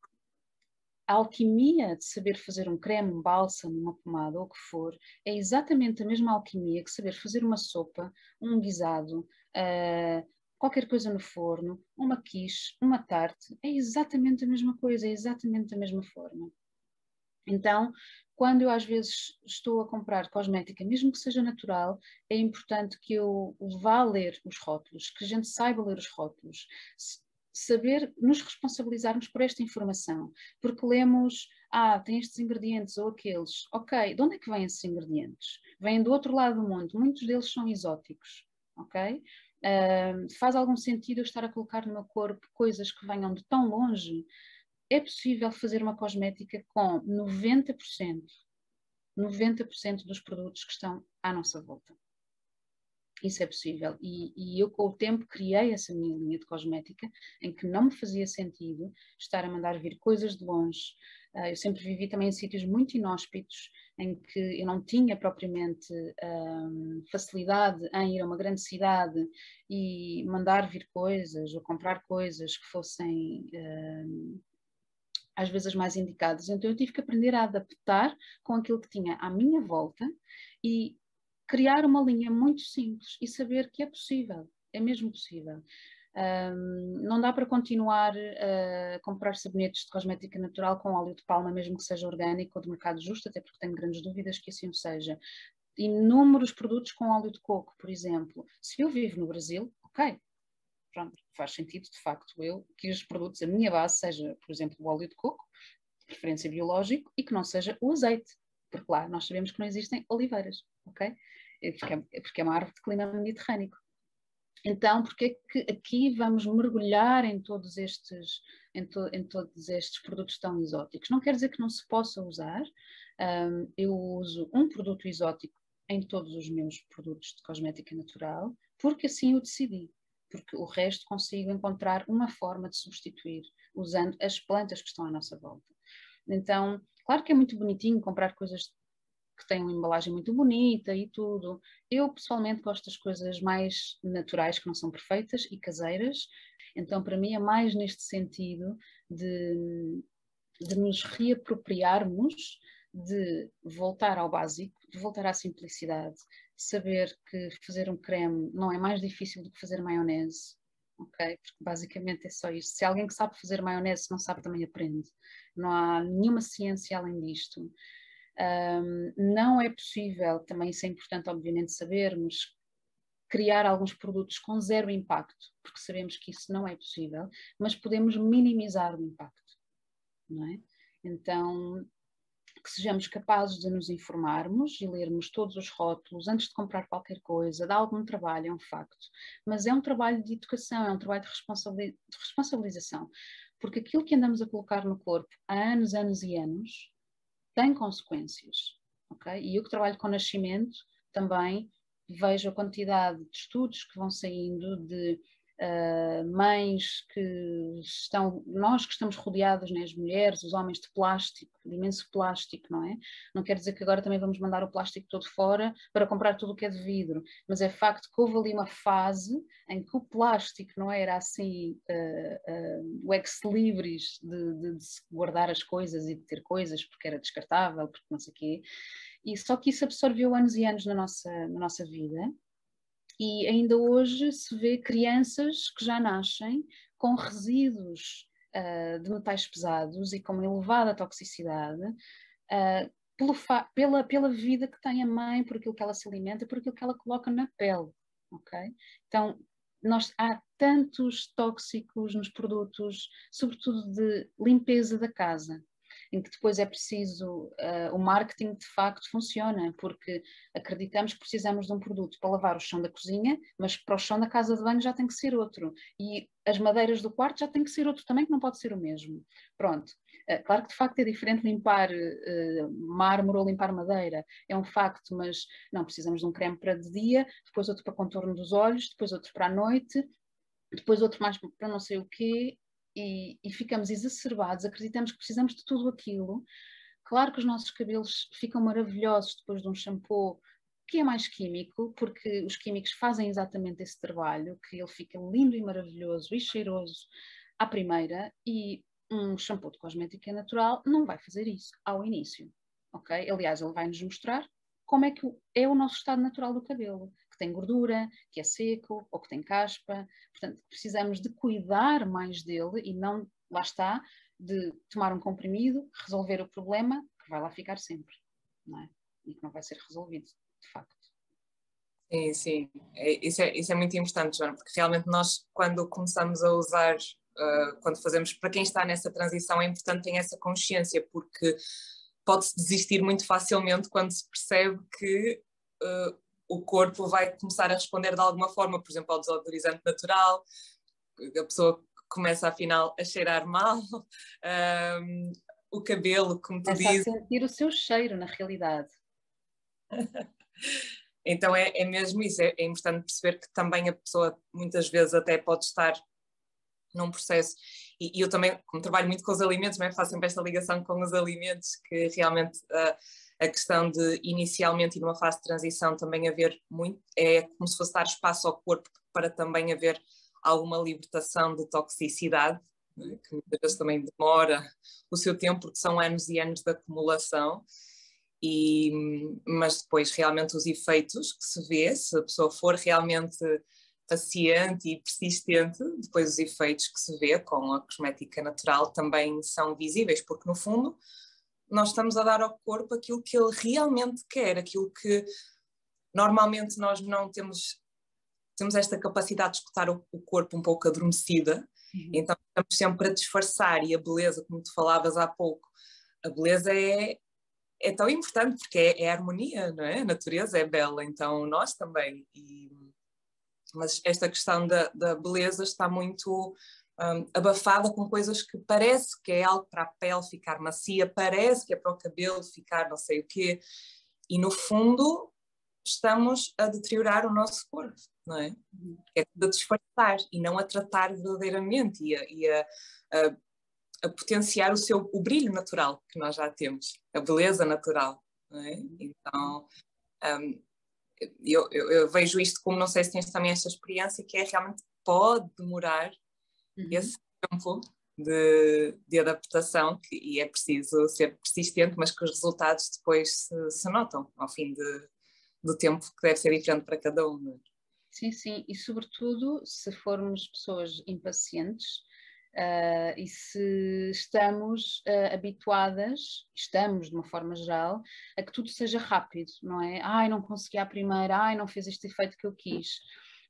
a alquimia de saber fazer um creme, um bálsamo, uma pomada ou o que for, é exatamente a mesma alquimia que saber fazer uma sopa, um guisado, uh, qualquer coisa no forno, uma quiche, uma tarte, é exatamente a mesma coisa, é exatamente a mesma forma. Então, quando eu às vezes estou a comprar cosmética, mesmo que seja natural, é importante que eu vá ler os rótulos, que a gente saiba ler os rótulos, saber nos responsabilizarmos por esta informação, porque lemos, ah, tem estes ingredientes ou aqueles, ok, de onde é que vêm esses ingredientes? Vêm do outro lado do mundo, muitos deles são exóticos, ok? Uh, faz algum sentido eu estar a colocar no meu corpo coisas que venham de tão longe? É possível fazer uma cosmética com 90%, 90% dos produtos que estão à nossa volta. Isso é possível. E, e, eu, com o tempo, criei essa minha linha de cosmética em que não me fazia sentido estar a mandar vir coisas de longe. Uh, eu sempre vivi também em sítios muito inóspitos, em que eu não tinha propriamente um, facilidade em ir a uma grande cidade e mandar vir coisas ou comprar coisas que fossem. Um, às vezes as mais indicadas. Então eu tive que aprender a adaptar com aquilo que tinha à minha volta e criar uma linha muito simples e saber que é possível, é mesmo possível. Um, não dá para continuar a comprar sabonetes de cosmética natural com óleo de palma, mesmo que seja orgânico ou de mercado justo, até porque tenho grandes dúvidas que assim seja. Inúmeros produtos com óleo de coco, por exemplo. Se eu vivo no Brasil, ok, pronto, faz sentido de facto eu que os produtos, a minha base seja, por exemplo, o óleo de coco, de preferência biológico, e que não seja o azeite, porque lá nós sabemos que não existem oliveiras, ok? É porque é, porque é uma árvore de clima mediterrâneo. Então, porque é que aqui vamos mergulhar em todos estes, em, to, em, todos estes produtos tão exóticos? Não quer dizer que não se possa usar. Um, eu uso um produto exótico em todos os meus produtos de cosmética natural, porque assim eu decidi. Porque o resto consigo encontrar uma forma de substituir usando as plantas que estão à nossa volta. Então, claro que é muito bonitinho comprar coisas que tem uma embalagem muito bonita e tudo. Eu pessoalmente gosto das coisas mais naturais, que não são perfeitas e caseiras. Então, para mim, é mais neste sentido de, de nos reapropriarmos, de voltar ao básico, voltar à simplicidade, de saber que fazer um creme não é mais difícil do que fazer maionese. Ok? Porque basicamente é só isso. Se alguém que sabe fazer maionese não sabe, também aprende. Não há nenhuma ciência além disto. Um, não é possível, também isso é importante, obviamente, sabermos, criar alguns produtos com zero impacto, porque sabemos que isso não é possível, mas podemos minimizar o impacto, não é? Então, que sejamos capazes de nos informarmos e lermos todos os rótulos antes de comprar qualquer coisa, dá algum trabalho, é um facto, mas é um trabalho de educação, é um trabalho de, responsabilização, porque aquilo que andamos a colocar no corpo há anos, anos e anos, tem consequências. Okay? E eu que trabalho com nascimento também vejo a quantidade de estudos que vão saindo de uh, mães que estão, nós que estamos rodeados, né, as mulheres, os homens, de plástico, de imenso plástico, não é? Não quer dizer que agora também vamos mandar o plástico todo fora para comprar tudo o que é de vidro, mas é facto que houve ali uma fase em que o plástico não era assim uh, uh, o ex-libris de, de, de guardar as coisas e de ter coisas porque era descartável, porque não sei o quê. E só que isso absorveu anos e anos na nossa, na nossa vida e ainda hoje se vê crianças que já nascem com resíduos uh, de metais pesados e com uma elevada toxicidade uh, pela, pela vida que tem a mãe, por aquilo que ela se alimenta, por aquilo que ela coloca na pele. Okay? Então, nós, há tantos tóxicos nos produtos, sobretudo de limpeza da casa. Em que depois é preciso, uh, o marketing de facto funciona, porque acreditamos que precisamos de um produto para lavar o chão da cozinha, mas para o chão da casa de banho já tem que ser outro. E as madeiras do quarto já tem que ser outro também, que não pode ser o mesmo. Pronto. Uh, claro que de facto é diferente limpar uh, mármore ou limpar madeira, é um facto, mas não, precisamos de um creme para de dia, depois outro para contorno dos olhos, depois outro para a noite, depois outro mais para não sei o quê, e, e ficamos exacerbados, acreditamos que precisamos de tudo aquilo. Claro que os nossos cabelos ficam maravilhosos depois de um shampoo que é mais químico, porque os químicos fazem exatamente esse trabalho, que ele fica lindo e maravilhoso e cheiroso à primeira, e um shampoo de cosmética natural não vai fazer isso ao início, ok? Aliás, ele vai nos mostrar como é que é o nosso estado natural do cabelo tem gordura, que é seco ou que tem caspa. Portanto, precisamos de cuidar mais dele e não, lá está, de tomar um comprimido, resolver o problema, que vai lá ficar sempre, não é? E que não vai ser resolvido, de facto. Sim, sim. É, isso, é, isso é muito importante, Joana, porque realmente nós, quando começamos a usar, uh, quando fazemos, para quem está nessa transição, é importante ter essa consciência, porque pode-se desistir muito facilmente quando se percebe que uh, o corpo vai começar a responder de alguma forma, por exemplo, ao desodorizante natural, a pessoa começa afinal a cheirar mal, um, o cabelo, como tu dizes. a sentir o seu cheiro na realidade. então é, é mesmo isso, é, é importante perceber que também a pessoa muitas vezes até pode estar num processo, e, e eu também, como trabalho muito com os alimentos, também faço sempre esta ligação com os alimentos, que realmente uh, a questão de inicialmente e numa fase de transição também haver muito, é como se fosse dar espaço ao corpo para também haver alguma libertação de toxicidade, né, que muitas vezes também demora o seu tempo, porque são anos e anos de acumulação, e, mas depois realmente os efeitos que se vê, se a pessoa for realmente paciente e persistente, depois os efeitos que se vê com a cosmética natural também são visíveis, porque no fundo nós estamos a dar ao corpo aquilo que ele realmente quer, aquilo que normalmente nós não temos, temos esta capacidade de escutar o, o corpo um pouco adormecida, uhum. então estamos sempre a disfarçar e a beleza, como tu falavas há pouco, a beleza é, é tão importante porque é, é harmonia, não é? A natureza é bela, então nós também. E, mas esta questão da, da beleza está muito um, abafada com coisas que parece que é algo para a pele ficar macia, parece que é para o cabelo ficar não sei o quê, e no fundo estamos a deteriorar o nosso corpo, não é? É de disfarçar e não a tratar verdadeiramente e a, e a, a, a potenciar o seu o brilho natural que nós já temos, a beleza natural, não é? Então um, eu, eu, eu, vejo isto como, não sei se tens também esta experiência, que é realmente pode demorar uhum. esse tempo de, de adaptação que, e é preciso ser persistente, mas que os resultados depois se, se notam ao fim de, do tempo que deve ser diferente para cada um. É? Sim, sim, e sobretudo se formos pessoas impacientes uh, e se estamos uh, habituadas, estamos de uma forma geral, a que tudo seja rápido, não é? Ai, não consegui à primeira, ai, não fez este efeito que eu quis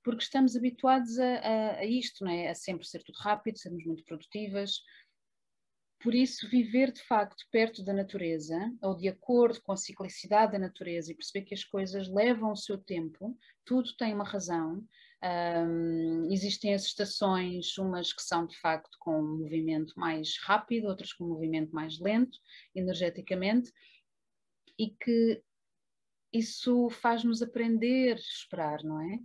porque estamos habituados a, a, a isto, não é? a sempre ser tudo rápido, sermos muito produtivas. Por isso, viver de facto perto da natureza, ou de acordo com a ciclicidade da natureza, e perceber que as coisas levam o seu tempo, tudo tem uma razão. Um, existem as estações, umas que são de facto com um movimento mais rápido, outras com um movimento mais lento, energeticamente, e que isso faz-nos aprender a esperar, não é?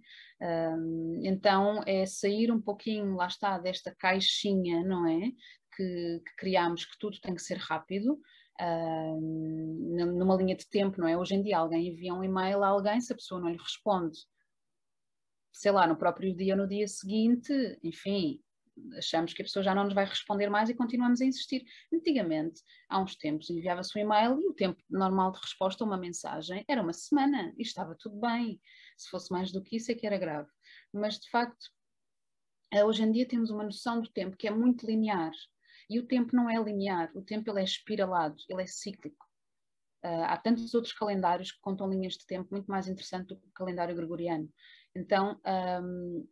Um, então é sair um pouquinho, lá está, desta caixinha, não é? Que, que criamos que tudo tem que ser rápido, um, numa linha de tempo, não é? Hoje em dia alguém envia um e-mail a alguém, se a pessoa não lhe responde, sei lá, no próprio dia no dia seguinte, enfim, achamos que a pessoa já não nos vai responder mais e continuamos a insistir. Antigamente, há uns tempos, enviava-se um e-mail e o tempo normal de resposta a uma mensagem era uma semana e estava tudo bem. Se fosse mais do que isso é que era grave. Mas, de facto, eh, hoje em dia temos uma noção do tempo que é muito linear. E o tempo não é linear, o tempo ele é espiralado, ele é cíclico. Uh, há tantos outros calendários que contam linhas de tempo muito mais interessantes do que o calendário gregoriano. Então, um,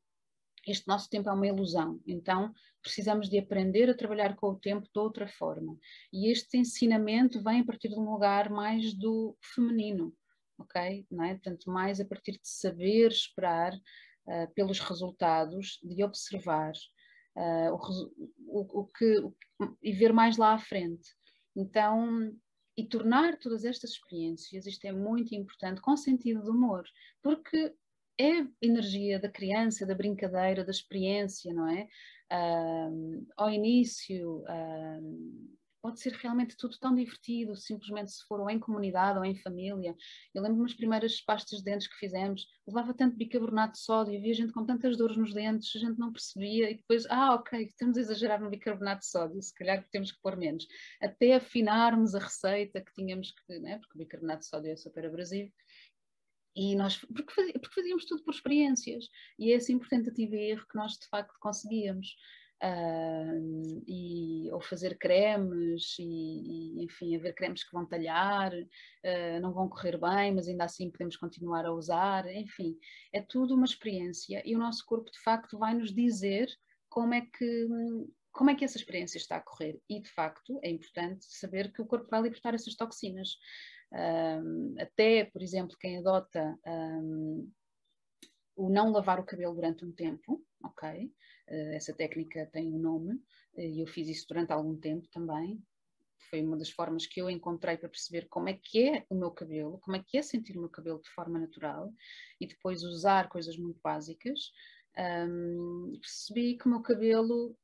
este nosso tempo é uma ilusão, então precisamos de aprender a trabalhar com o tempo de outra forma. E este ensinamento vem a partir de um lugar mais do feminino, ok? Não é? Mais a partir de saber esperar uh, pelos resultados, de observar uh, o, o, o, que, o, e ver mais lá à frente. Então, e tornar todas estas experiências, isto é muito importante, com sentido de humor, porque é energia da criança, da brincadeira, da experiência, não é? Ao início pode ser realmente tudo tão divertido, simplesmente se for ou em comunidade ou em família. Eu lembro-me das primeiras pastas de dentes que fizemos, levava tanto bicarbonato de sódio, havia gente com tantas dores nos dentes, a gente não percebia, e depois, ah, ok, estamos a exagerar no bicarbonato de sódio, se calhar temos que pôr menos, até afinarmos a receita que tínhamos que, né, porque o bicarbonato de sódio é super abrasivo, e nós, porque, fazíamos, porque fazíamos tudo por experiências, e é assim por tentativa e erro que nós de facto conseguíamos. Uh, e, ou fazer cremes e, e, enfim, haver cremes que vão talhar, uh, não vão correr bem, mas ainda assim podemos continuar a usar, enfim, é tudo uma experiência e o nosso corpo de facto vai nos dizer como é que como é que essa experiência está a correr. E de facto é importante saber que o corpo vai libertar essas toxinas um, até, por exemplo, quem adota um, o não lavar o cabelo durante um tempo, ok? Uh, essa técnica tem um nome e eu fiz isso durante algum tempo também. Foi uma das formas que eu encontrei para perceber como é que é o meu cabelo, como é que é sentir o meu cabelo de forma natural e depois usar coisas muito básicas. Um, percebi que o meu cabelo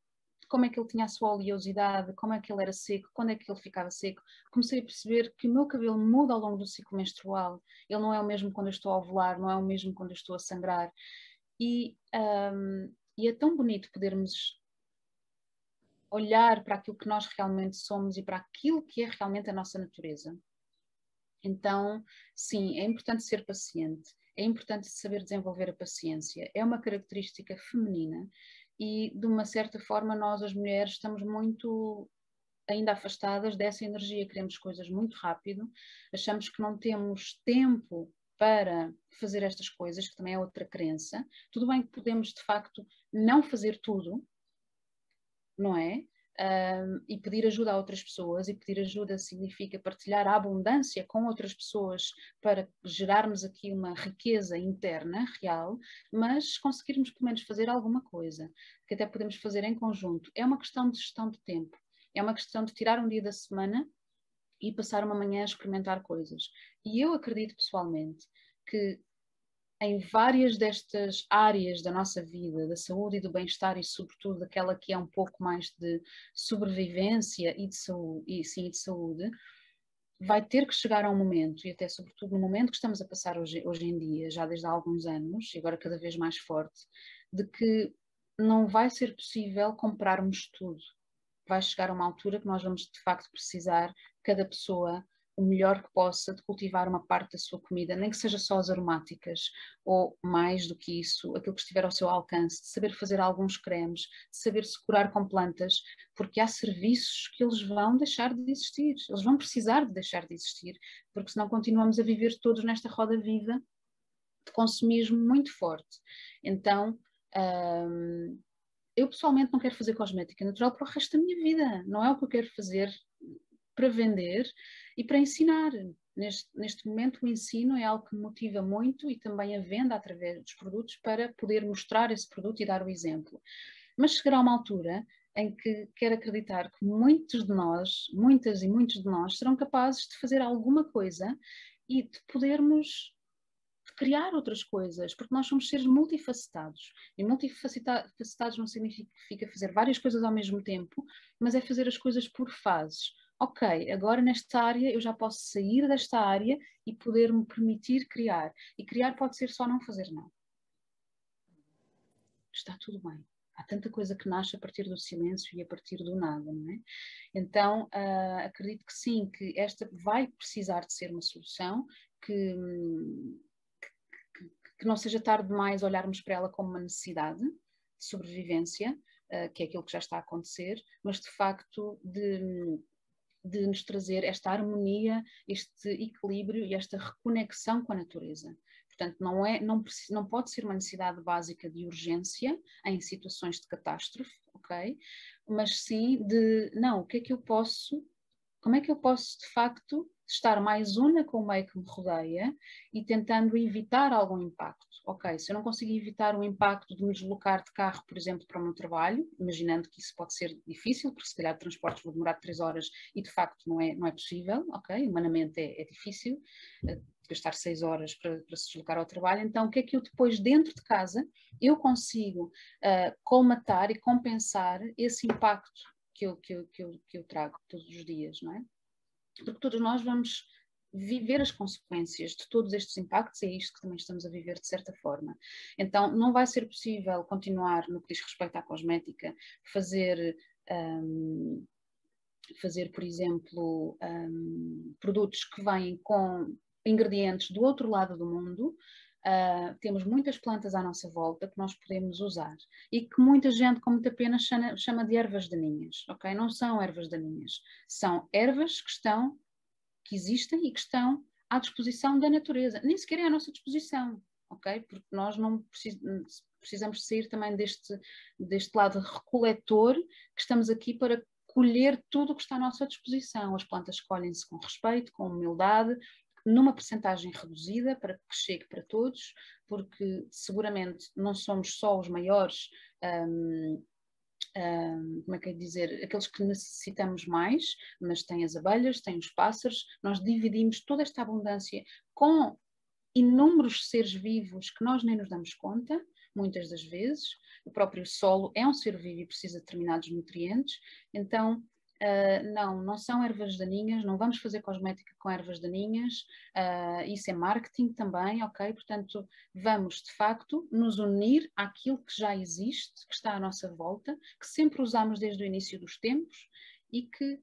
como é que ele tinha a sua oleosidade, como é que ele era seco, quando é que ele ficava seco. Comecei a perceber que o meu cabelo muda ao longo do ciclo menstrual. Ele não é o mesmo quando eu estou a ovular, não é o mesmo quando eu estou a sangrar. E, um, e é tão bonito podermos olhar para aquilo que nós realmente somos e para aquilo que é realmente a nossa natureza. Então, sim, é importante ser paciente, é importante saber desenvolver a paciência. É uma característica feminina e de uma certa forma nós as mulheres estamos muito ainda afastadas dessa energia, queremos coisas muito rápido, achamos que não temos tempo para fazer estas coisas, que também é outra crença. Tudo bem que podemos de facto não fazer tudo, não é? Um, e pedir ajuda a outras pessoas, e pedir ajuda significa partilhar a abundância com outras pessoas para gerarmos aqui uma riqueza interna, real, mas conseguirmos pelo menos fazer alguma coisa, que até podemos fazer em conjunto. É uma questão de gestão de tempo, é uma questão de tirar um dia da semana e passar uma manhã a experimentar coisas. E eu acredito pessoalmente que em várias destas áreas da nossa vida, da saúde e do bem-estar e sobretudo daquela que é um pouco mais de sobrevivência e de saúde, e, sim, de saúde, vai ter que chegar a um momento, e até sobretudo no momento que estamos a passar hoje, hoje em dia, já desde há alguns anos, e agora cada vez mais forte, de que não vai ser possível comprarmos tudo. Vai chegar a uma altura que nós vamos de facto precisar, cada pessoa, o melhor que possa de cultivar uma parte da sua comida, nem que seja só as aromáticas, ou mais do que isso, aquilo que estiver ao seu alcance, de saber fazer alguns cremes, de saber se curar com plantas, porque há serviços que eles vão deixar de existir, eles vão precisar de deixar de existir, porque senão continuamos a viver todos nesta roda viva de consumismo muito forte. Então, hum, eu pessoalmente não quero fazer cosmética natural para o resto da minha vida, não é o que eu quero fazer para vender e para ensinar. Neste, neste momento, o ensino é algo que me motiva muito e também a venda através dos produtos para poder mostrar esse produto e dar o exemplo. Mas chegará uma altura em que quero acreditar que muitos de nós, muitas e muitos de nós, serão capazes de fazer alguma coisa e de podermos criar outras coisas, porque nós somos seres multifacetados. E multifacetados não significa fazer várias coisas ao mesmo tempo, mas é fazer as coisas por fases ok, agora nesta área eu já posso sair desta área e poder me permitir criar. E criar pode ser só não fazer nada. Está tudo bem. Há tanta coisa que nasce a partir do silêncio e a partir do nada, não é? Então, uh, acredito que sim, que esta vai precisar de ser uma solução que, que, que não seja tarde demais olharmos para ela como uma necessidade de sobrevivência, uh, que é aquilo que já está a acontecer, mas de facto de de nos trazer esta harmonia, este equilíbrio e esta reconexão com a natureza. Portanto, não, é, não, não pode ser uma necessidade básica de urgência em situações de catástrofe, ok? Mas sim de, não, o que é que eu posso, como é que eu posso de facto estar mais una com o meio que me rodeia e tentando evitar algum impacto. Ok, se eu não conseguir evitar o impacto de me deslocar de carro, por exemplo, para o meu trabalho, imaginando que isso pode ser difícil, porque se calhar transportes vou demorar três horas e de facto não é, não é possível, ok? Humanamente é, é difícil uh, gastar seis horas para, para, se deslocar ao trabalho, então o que é que eu depois dentro de casa eu consigo uh, colmatar e compensar esse impacto que eu, que, eu, que, eu, que eu trago todos os dias, não é? Porque todos nós vamos viver as consequências de todos estes impactos, é isto que também estamos a viver de certa forma. Então, não vai ser possível continuar, no que diz respeito à cosmética, fazer. Um, fazer, por exemplo, um, produtos que vêm com ingredientes do outro lado do mundo, Uh, temos muitas plantas à nossa volta que nós podemos usar e que muita gente, com muita pena, chama, chama de ervas daninhas, ok? Não são ervas daninhas, são ervas que estão, que existem e que estão à disposição da natureza, nem sequer é à nossa disposição, ok? Porque nós não precis, precisamos sair também deste, deste lado recoletor que estamos aqui para colher tudo o que está à nossa disposição. As plantas escolhem-se com respeito, com humildade, numa percentagem reduzida para que chegue para todos, porque seguramente não somos só os maiores, um, um, como é que é dizer, aqueles que necessitamos mais, mas tem as abelhas, tem os pássaros, nós dividimos toda esta abundância com inúmeros seres vivos que nós nem nos damos conta, muitas das vezes. O próprio solo é um ser vivo e precisa de determinados nutrientes, então Uh, não, não são ervas daninhas, não vamos fazer cosmética com ervas daninhas, uh, isso é marketing também, ok? Portanto, vamos de facto nos unir àquilo que já existe, que está à nossa volta, que sempre usamos desde o início dos tempos e que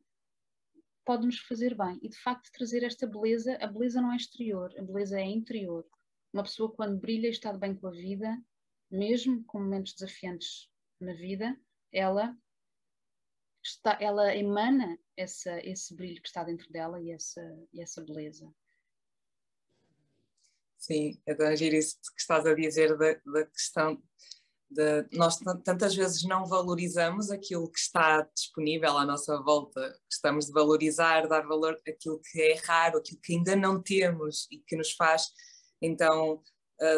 pode nos fazer bem. E de facto trazer esta beleza, a beleza não é exterior, a beleza é interior. Uma pessoa quando brilha e está de bem com a vida, mesmo com momentos desafiantes na vida, ela está, ela emana essa, esse brilho que está dentro dela e essa, e essa beleza. Sim, é de agir isso que estás a dizer da, da questão de nós tantas vezes não valorizamos aquilo que está disponível à nossa volta, estamos de valorizar, dar valor àquilo que é raro, aquilo que ainda não temos e que nos faz então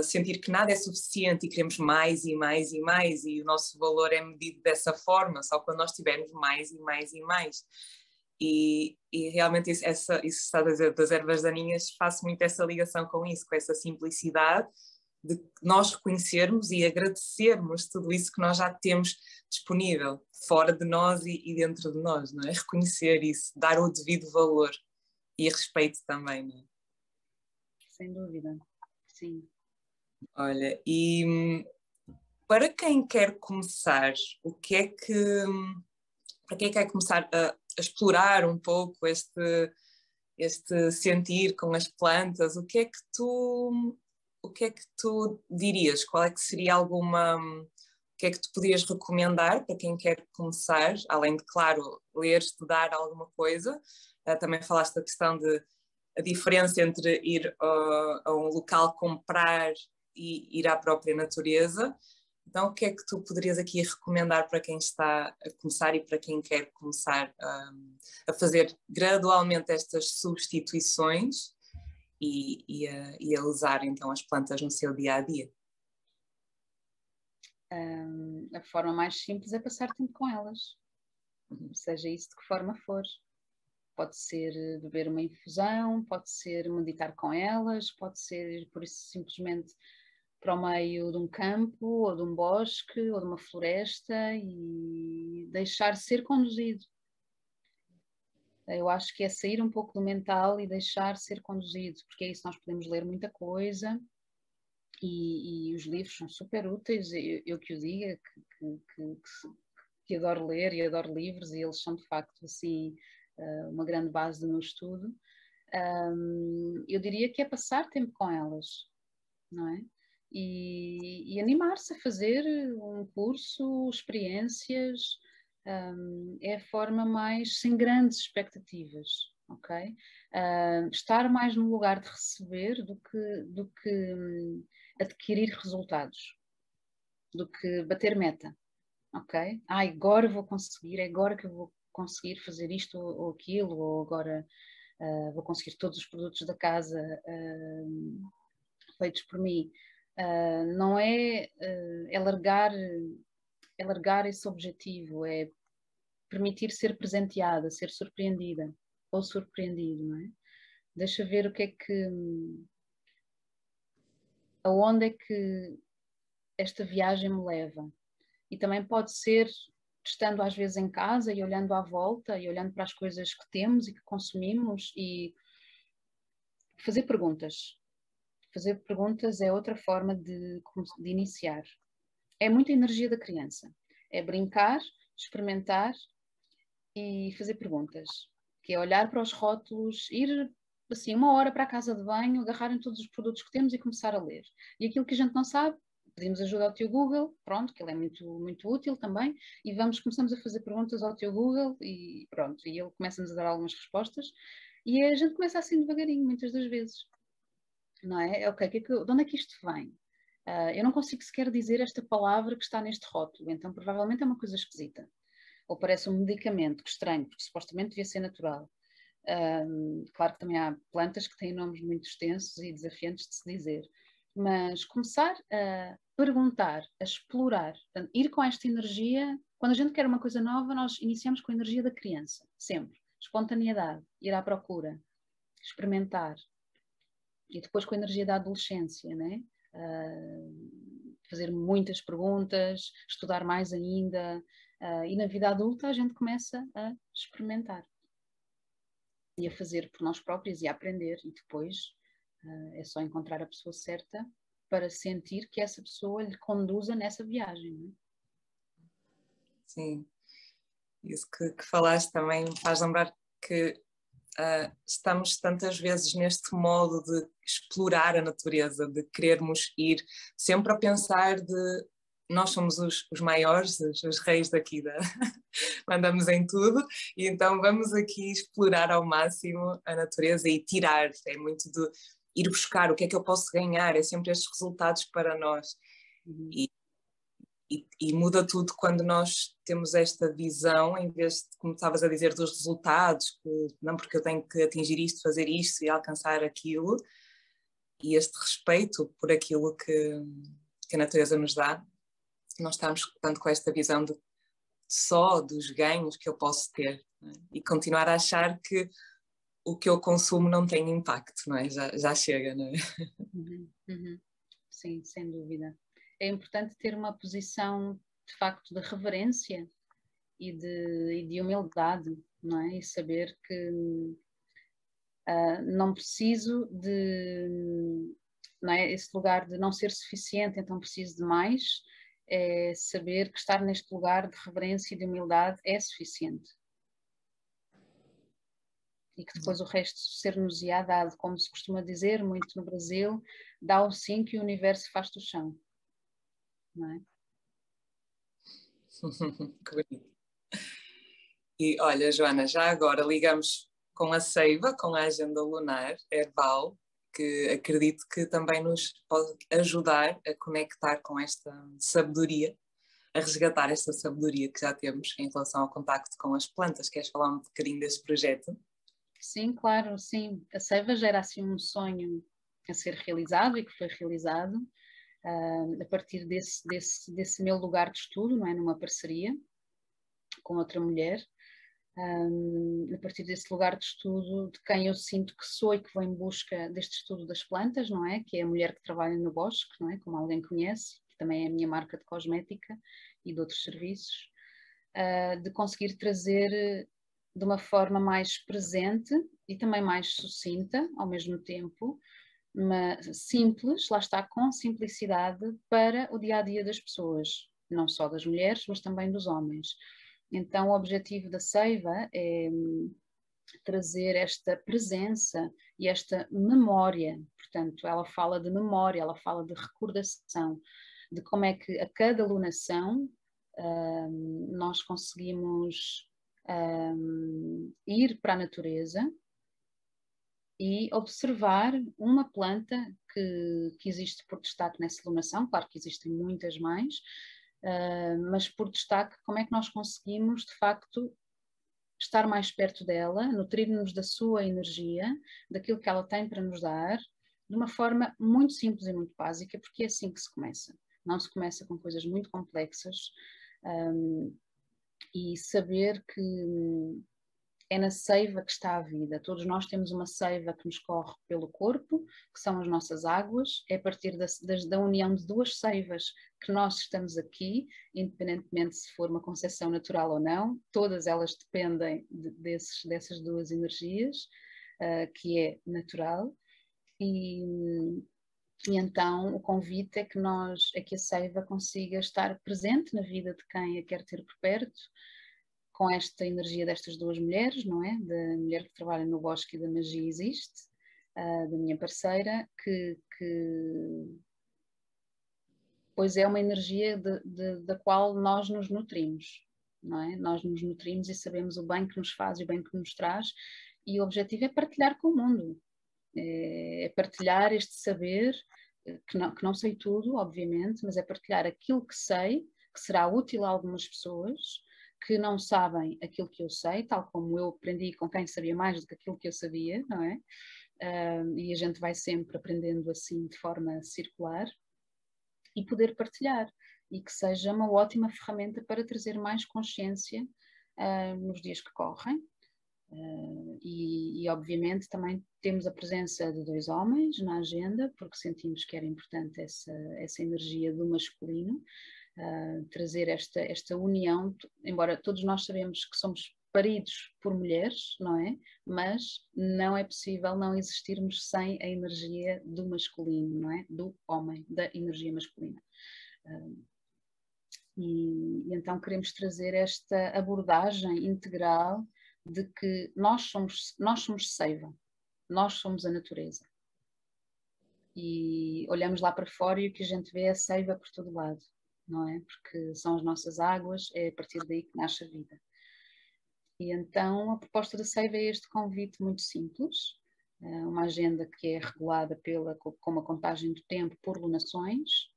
sentir que nada é suficiente e queremos mais e mais e mais, e o nosso valor é medido dessa forma, só quando nós tivermos mais e mais e mais. E, e realmente isso, essa, isso está a dizer das ervas daninhas, faço muito essa ligação com isso, com essa simplicidade de nós reconhecermos e agradecermos tudo isso que nós já temos disponível, fora de nós e, e dentro de nós, não é? Reconhecer isso, dar o devido valor e respeito também, não é? Sem dúvida, sim. Olha, e para quem quer começar, o que é que para quem quer começar a, a explorar um pouco este este sentir com as plantas, o que é que tu o que é que tu dirias? Qual é que seria alguma o que é que tu podias recomendar para quem quer começar, além de, claro, ler, estudar alguma coisa? Uh, também falaste da questão de a diferença entre ir uh, a um local comprar e ir à própria natureza. Então, o que é que tu poderias aqui recomendar para quem está a começar e para quem quer começar um, a fazer gradualmente estas substituições e, e, a, e, a, usar então as plantas no seu dia a dia? Um, a forma mais simples é passar tempo com elas, uhum. seja isso de que forma for. Pode ser beber uma infusão, pode ser meditar com elas, pode ser por isso simplesmente para o meio de um campo, ou de um bosque, ou de uma floresta e deixar ser conduzido. Eu acho que é sair um pouco do mental e deixar ser conduzido, porque é isso nós podemos ler muita coisa e, e os livros são super úteis. Eu, eu que o diga, que, que, que, que, adoro ler e adoro livros, e eles são de facto assim eh, uma grande base meu estudo. eu diria que é passar tempo com elas, não é? E, e animar-se a fazer um curso, experiências, um, é a forma mais sem grandes expectativas, ok? Uh, estar mais no lugar de receber do que, do que um, adquirir resultados, do que bater meta, ok? Ah, agora vou conseguir, é agora que eu vou conseguir fazer isto ou, ou aquilo, ou agora uh, vou conseguir todos os produtos da casa uh, feitos por mim. Uh, não é, é, largar, é largar esse objetivo, é permitir ser presenteada, ser surpreendida ou surpreendido, não é? Deixa ver o que é que. aonde é que esta viagem me leva. E também pode ser estando às vezes em casa e olhando à volta e olhando para as coisas que temos e que consumimos e fazer perguntas. Fazer perguntas é outra forma de, de iniciar. É muita energia da criança. É brincar, experimentar e fazer perguntas. Que é olhar para os rótulos, ir assim uma hora para a casa de banho, agarrarem todos os produtos que temos e começar a ler. E aquilo que a gente não sabe, pedimos ajuda ao teu Google, pronto, que ele é muito, muito útil também, e vamos, começamos a fazer perguntas ao teu Google e pronto, e ele começa-nos a dar algumas respostas e a gente começa assim devagarinho, muitas das vezes. Não é? ok, que é que, de onde é que isto vem? Uh, eu não consigo sequer dizer esta palavra que está neste rótulo, então provavelmente é uma coisa esquisita. Ou parece um medicamento, que estranho, porque supostamente devia ser natural. Um, claro que também há plantas que têm nomes muito extensos e desafiantes de se dizer, mas começar a perguntar, a explorar, portanto, ir com esta energia. Quando a gente quer uma coisa nova, nós iniciamos com a energia da criança, sempre. Espontaneidade, ir à procura, experimentar. E depois com a energia da adolescência, né? Uh, fazer muitas perguntas, estudar mais ainda. Uh, e na vida adulta a gente começa a experimentar e a fazer por nós próprios e a aprender. E depois uh, é só encontrar a pessoa certa para sentir que essa pessoa lhe conduza nessa viagem. Não é? Sim, isso que, que, falaste também me faz lembrar que uh, estamos tantas vezes neste modo de explorar a natureza, de querermos ir sempre a pensar de nós somos os, os maiores, os, os, reis daqui, da... mandamos em tudo, e então vamos aqui explorar ao máximo a natureza e tirar, é muito do ir buscar o que é que eu posso ganhar, é sempre estes resultados para nós. Uhum. E, e, muda tudo quando nós temos esta visão, em vez de, como estavas a dizer, dos resultados, que, não porque eu tenho que atingir isto, fazer isto e alcançar aquilo, e este respeito por aquilo que, que a natureza nos dá, nós estamos tanto com esta visão de só dos ganhos que eu posso ter é? e continuar a achar que o que eu consumo não tem impacto, não é? Já, já chega, não é? Uhum, uhum. Sim, sem dúvida. É importante ter uma posição de facto de reverência e de, e de humildade, não é? E saber que uh, não preciso de não é? esse lugar de não ser suficiente, então preciso de mais. É saber que estar neste lugar de reverência e de humildade é suficiente e que depois o resto ser-nos-ia dado, como se costuma dizer muito no Brasil, dá o sim que o universo faz do chão. Não é? que bonito. E olha, Joana, já agora ligamos com a Seiva, com a agenda lunar herbal, que acredito que também nos pode ajudar a conectar com esta sabedoria, a resgatar esta sabedoria que já temos em relação ao contacto com as plantas. Queres falar um bocadinho desse projeto? Sim, claro, sim. A Seiva já era assim um sonho a ser realizado e que foi realizado a partir desse, desse, desse meu lugar de estudo, não é? Numa parceria com outra mulher. Um, a partir desse lugar de estudo de quem eu sinto que sou e que vou em busca deste estudo das plantas, não é? Que é a mulher que trabalha no bosque, não é? Como alguém conhece, que também é a minha marca de cosmética e de outros serviços, uh, de conseguir trazer de uma forma mais presente e também mais sucinta ao mesmo tempo, mas simples, lá está, com simplicidade para o dia a dia das pessoas, não só das mulheres, mas também dos homens. Então, o objetivo da Seiva é hum, trazer esta presença e esta memória. Portanto, ela fala de memória, ela fala de recordação, de como é que a cada lunação um, nós conseguimos um, ir para a natureza e observar uma planta que, que existe por destaque nessa lunação, claro que existem muitas mais, uh, mas por destaque, como é que nós conseguimos de facto estar mais perto dela, nutrir-nos da sua energia, daquilo que ela tem para nos dar, de uma forma muito simples e muito básica, porque é assim que se começa. Não se começa com coisas muito complexas um, e saber que é na seiva que está a vida. Todos nós temos uma seiva que nos corre pelo corpo, que são as nossas águas. É a partir da, da, união de duas seivas que nós estamos aqui, independentemente se for uma concepção natural ou não. Todas elas dependem de, desses, dessas duas energias, uh, que é natural. E, e então o convite é que nós, é que a seiva consiga estar presente na vida de quem a quer ter por perto, com esta energia destas duas mulheres, não é? Da mulher que trabalha no Bosque e da Magia Existe, uh, da minha parceira, que, que, pois é uma energia de, de, da qual nós nos nutrimos, não é? Nós nos nutrimos e sabemos o bem que nos faz e o bem que nos traz, e o objetivo é partilhar com o mundo, é, é partilhar este saber, que não, que não sei tudo, obviamente, mas é partilhar aquilo que sei, que será útil a algumas pessoas, que não sabem aquilo que eu sei, tal como eu aprendi com quem sabia mais do que aquilo que eu sabia, não é? Uh, e a gente vai sempre aprendendo assim de forma circular e poder partilhar e que seja uma ótima ferramenta para trazer mais consciência uh, nos dias que correm. Uh, e, e, obviamente também temos a presença de dois homens na agenda, porque sentimos que era importante essa, essa energia do masculino, uh, trazer esta, esta união, embora todos nós sabemos que somos paridos por mulheres, não é? Mas não é possível não existirmos sem a energia do masculino, não é? Do homem, da energia masculina. Uh, e, e, então queremos trazer esta abordagem integral de que nós somos, nós somos seiva, nós somos a natureza. E olhamos lá para fora e o que a gente vê é seiva por todo lado não é? Porque são as nossas águas, é a partir daí que nasce a vida. E então a proposta da Seiva é este convite muito simples, eh, uma agenda que é regulada pela, com uma contagem do tempo por lunações,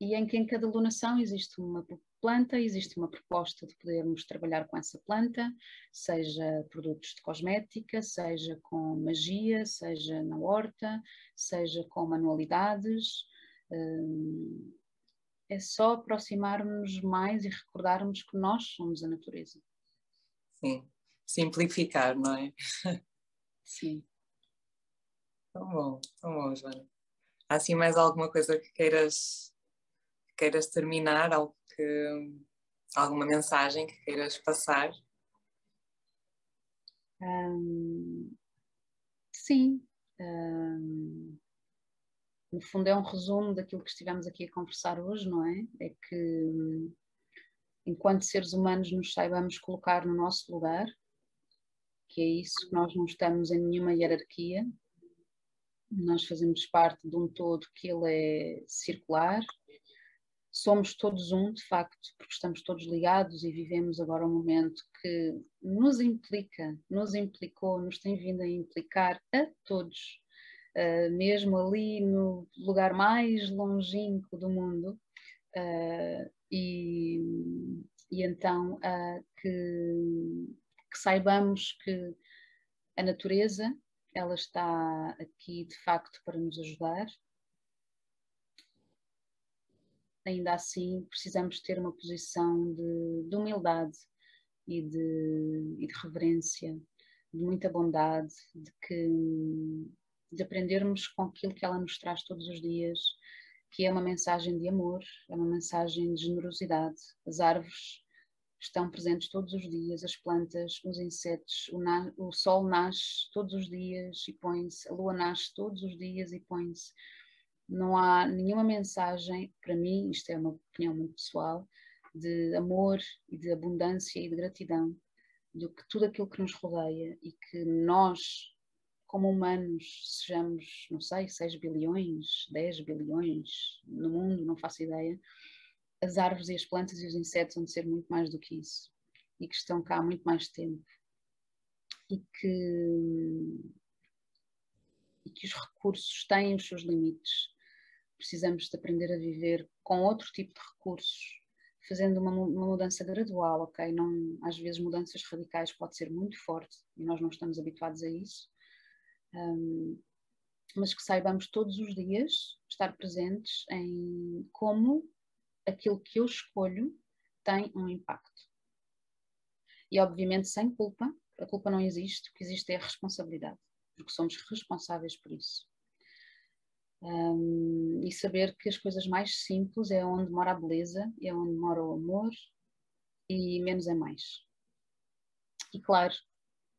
e em que em cada lunação existe uma planta, existe uma proposta de podermos trabalhar com essa planta, seja produtos de cosmética, seja com magia, seja na horta, seja com manualidades, hum, é só aproximarmos mais e recordarmos que nós somos a natureza. Sim, simplificar, não é? Sim. Tão bom, tão bom, Joana. Há assim mais alguma coisa que queiras, que queiras terminar, algo que, alguma mensagem que queiras passar? Um, sim. Um, no fundo é um resumo daquilo que estivemos aqui a conversar hoje, não é? É que enquanto seres humanos nos saibamos colocar no nosso lugar, que é isso, que nós não estamos em nenhuma hierarquia, nós fazemos parte de um todo que ele é circular, somos todos um, de facto, porque estamos todos ligados e vivemos agora um momento que nos implica, nos implicou, nos tem vindo a implicar a todos uh, mesmo ali no lugar mais longínquo do mundo, uh, e, e, então uh, que, que saibamos que a natureza ela está aqui de facto para nos ajudar. Ainda assim, precisamos ter uma posição de, de humildade e de, e de reverência, de muita bondade, de que de aprendermos com aquilo que ela nos traz todos os dias, que é uma mensagem de amor, é uma mensagem de generosidade. As árvores estão presentes todos os dias, as plantas, os insetos, o, na, o sol nasce todos os dias e põe-se, a lua nasce todos os dias e põe-se. Não há nenhuma mensagem, para mim, isto é uma opinião muito pessoal, de amor e de abundância e de gratidão do que tudo aquilo que nos rodeia e que nós como humanos sejamos, não sei, 6 bilhões, 10 bilhões no mundo, não faço ideia, as árvores e as plantas e os insetos vão ser muito mais do que isso e que estão cá há muito mais tempo. e que, e que os recursos têm os seus limites. Precisamos de aprender a viver com outro tipo de recursos, fazendo uma, uma mudança gradual, ok? Não, às vezes mudanças radicais pode ser muito forte e nós não estamos habituados a isso. Um, mas que saibamos todos os dias estar presentes em como aquilo que eu escolho tem um impacto. E obviamente sem culpa, a culpa não existe, o que existe é a responsabilidade, porque somos responsáveis por isso. Um, e saber que as coisas mais simples é onde mora a beleza, é onde mora o amor e menos é mais. E claro,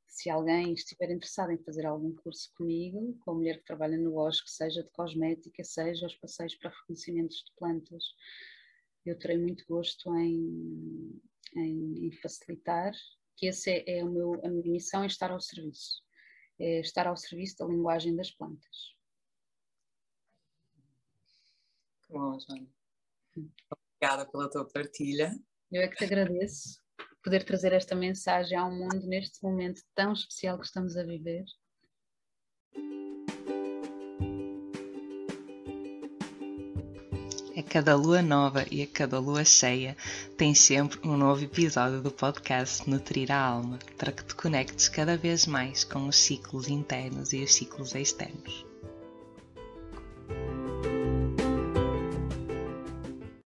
se alguém estiver interessado em fazer algum curso comigo, com a mulher que trabalha no bosque, seja de cosmética, seja os passeios para reconhecimentos de plantas, eu terei muito gosto em, em, em facilitar, que essa é, é o meu, a minha missão, é estar ao serviço, é estar ao serviço da linguagem das plantas. Que bom, Joana. Obrigada pela tua partilha. Eu é que te agradeço poder trazer esta mensagem ao mundo neste momento tão especial que estamos a viver. A cada lua nova e a cada lua cheia tem sempre um novo episódio do podcast Nutrir a Alma para que te conectes cada vez mais com os ciclos internos e os ciclos externos.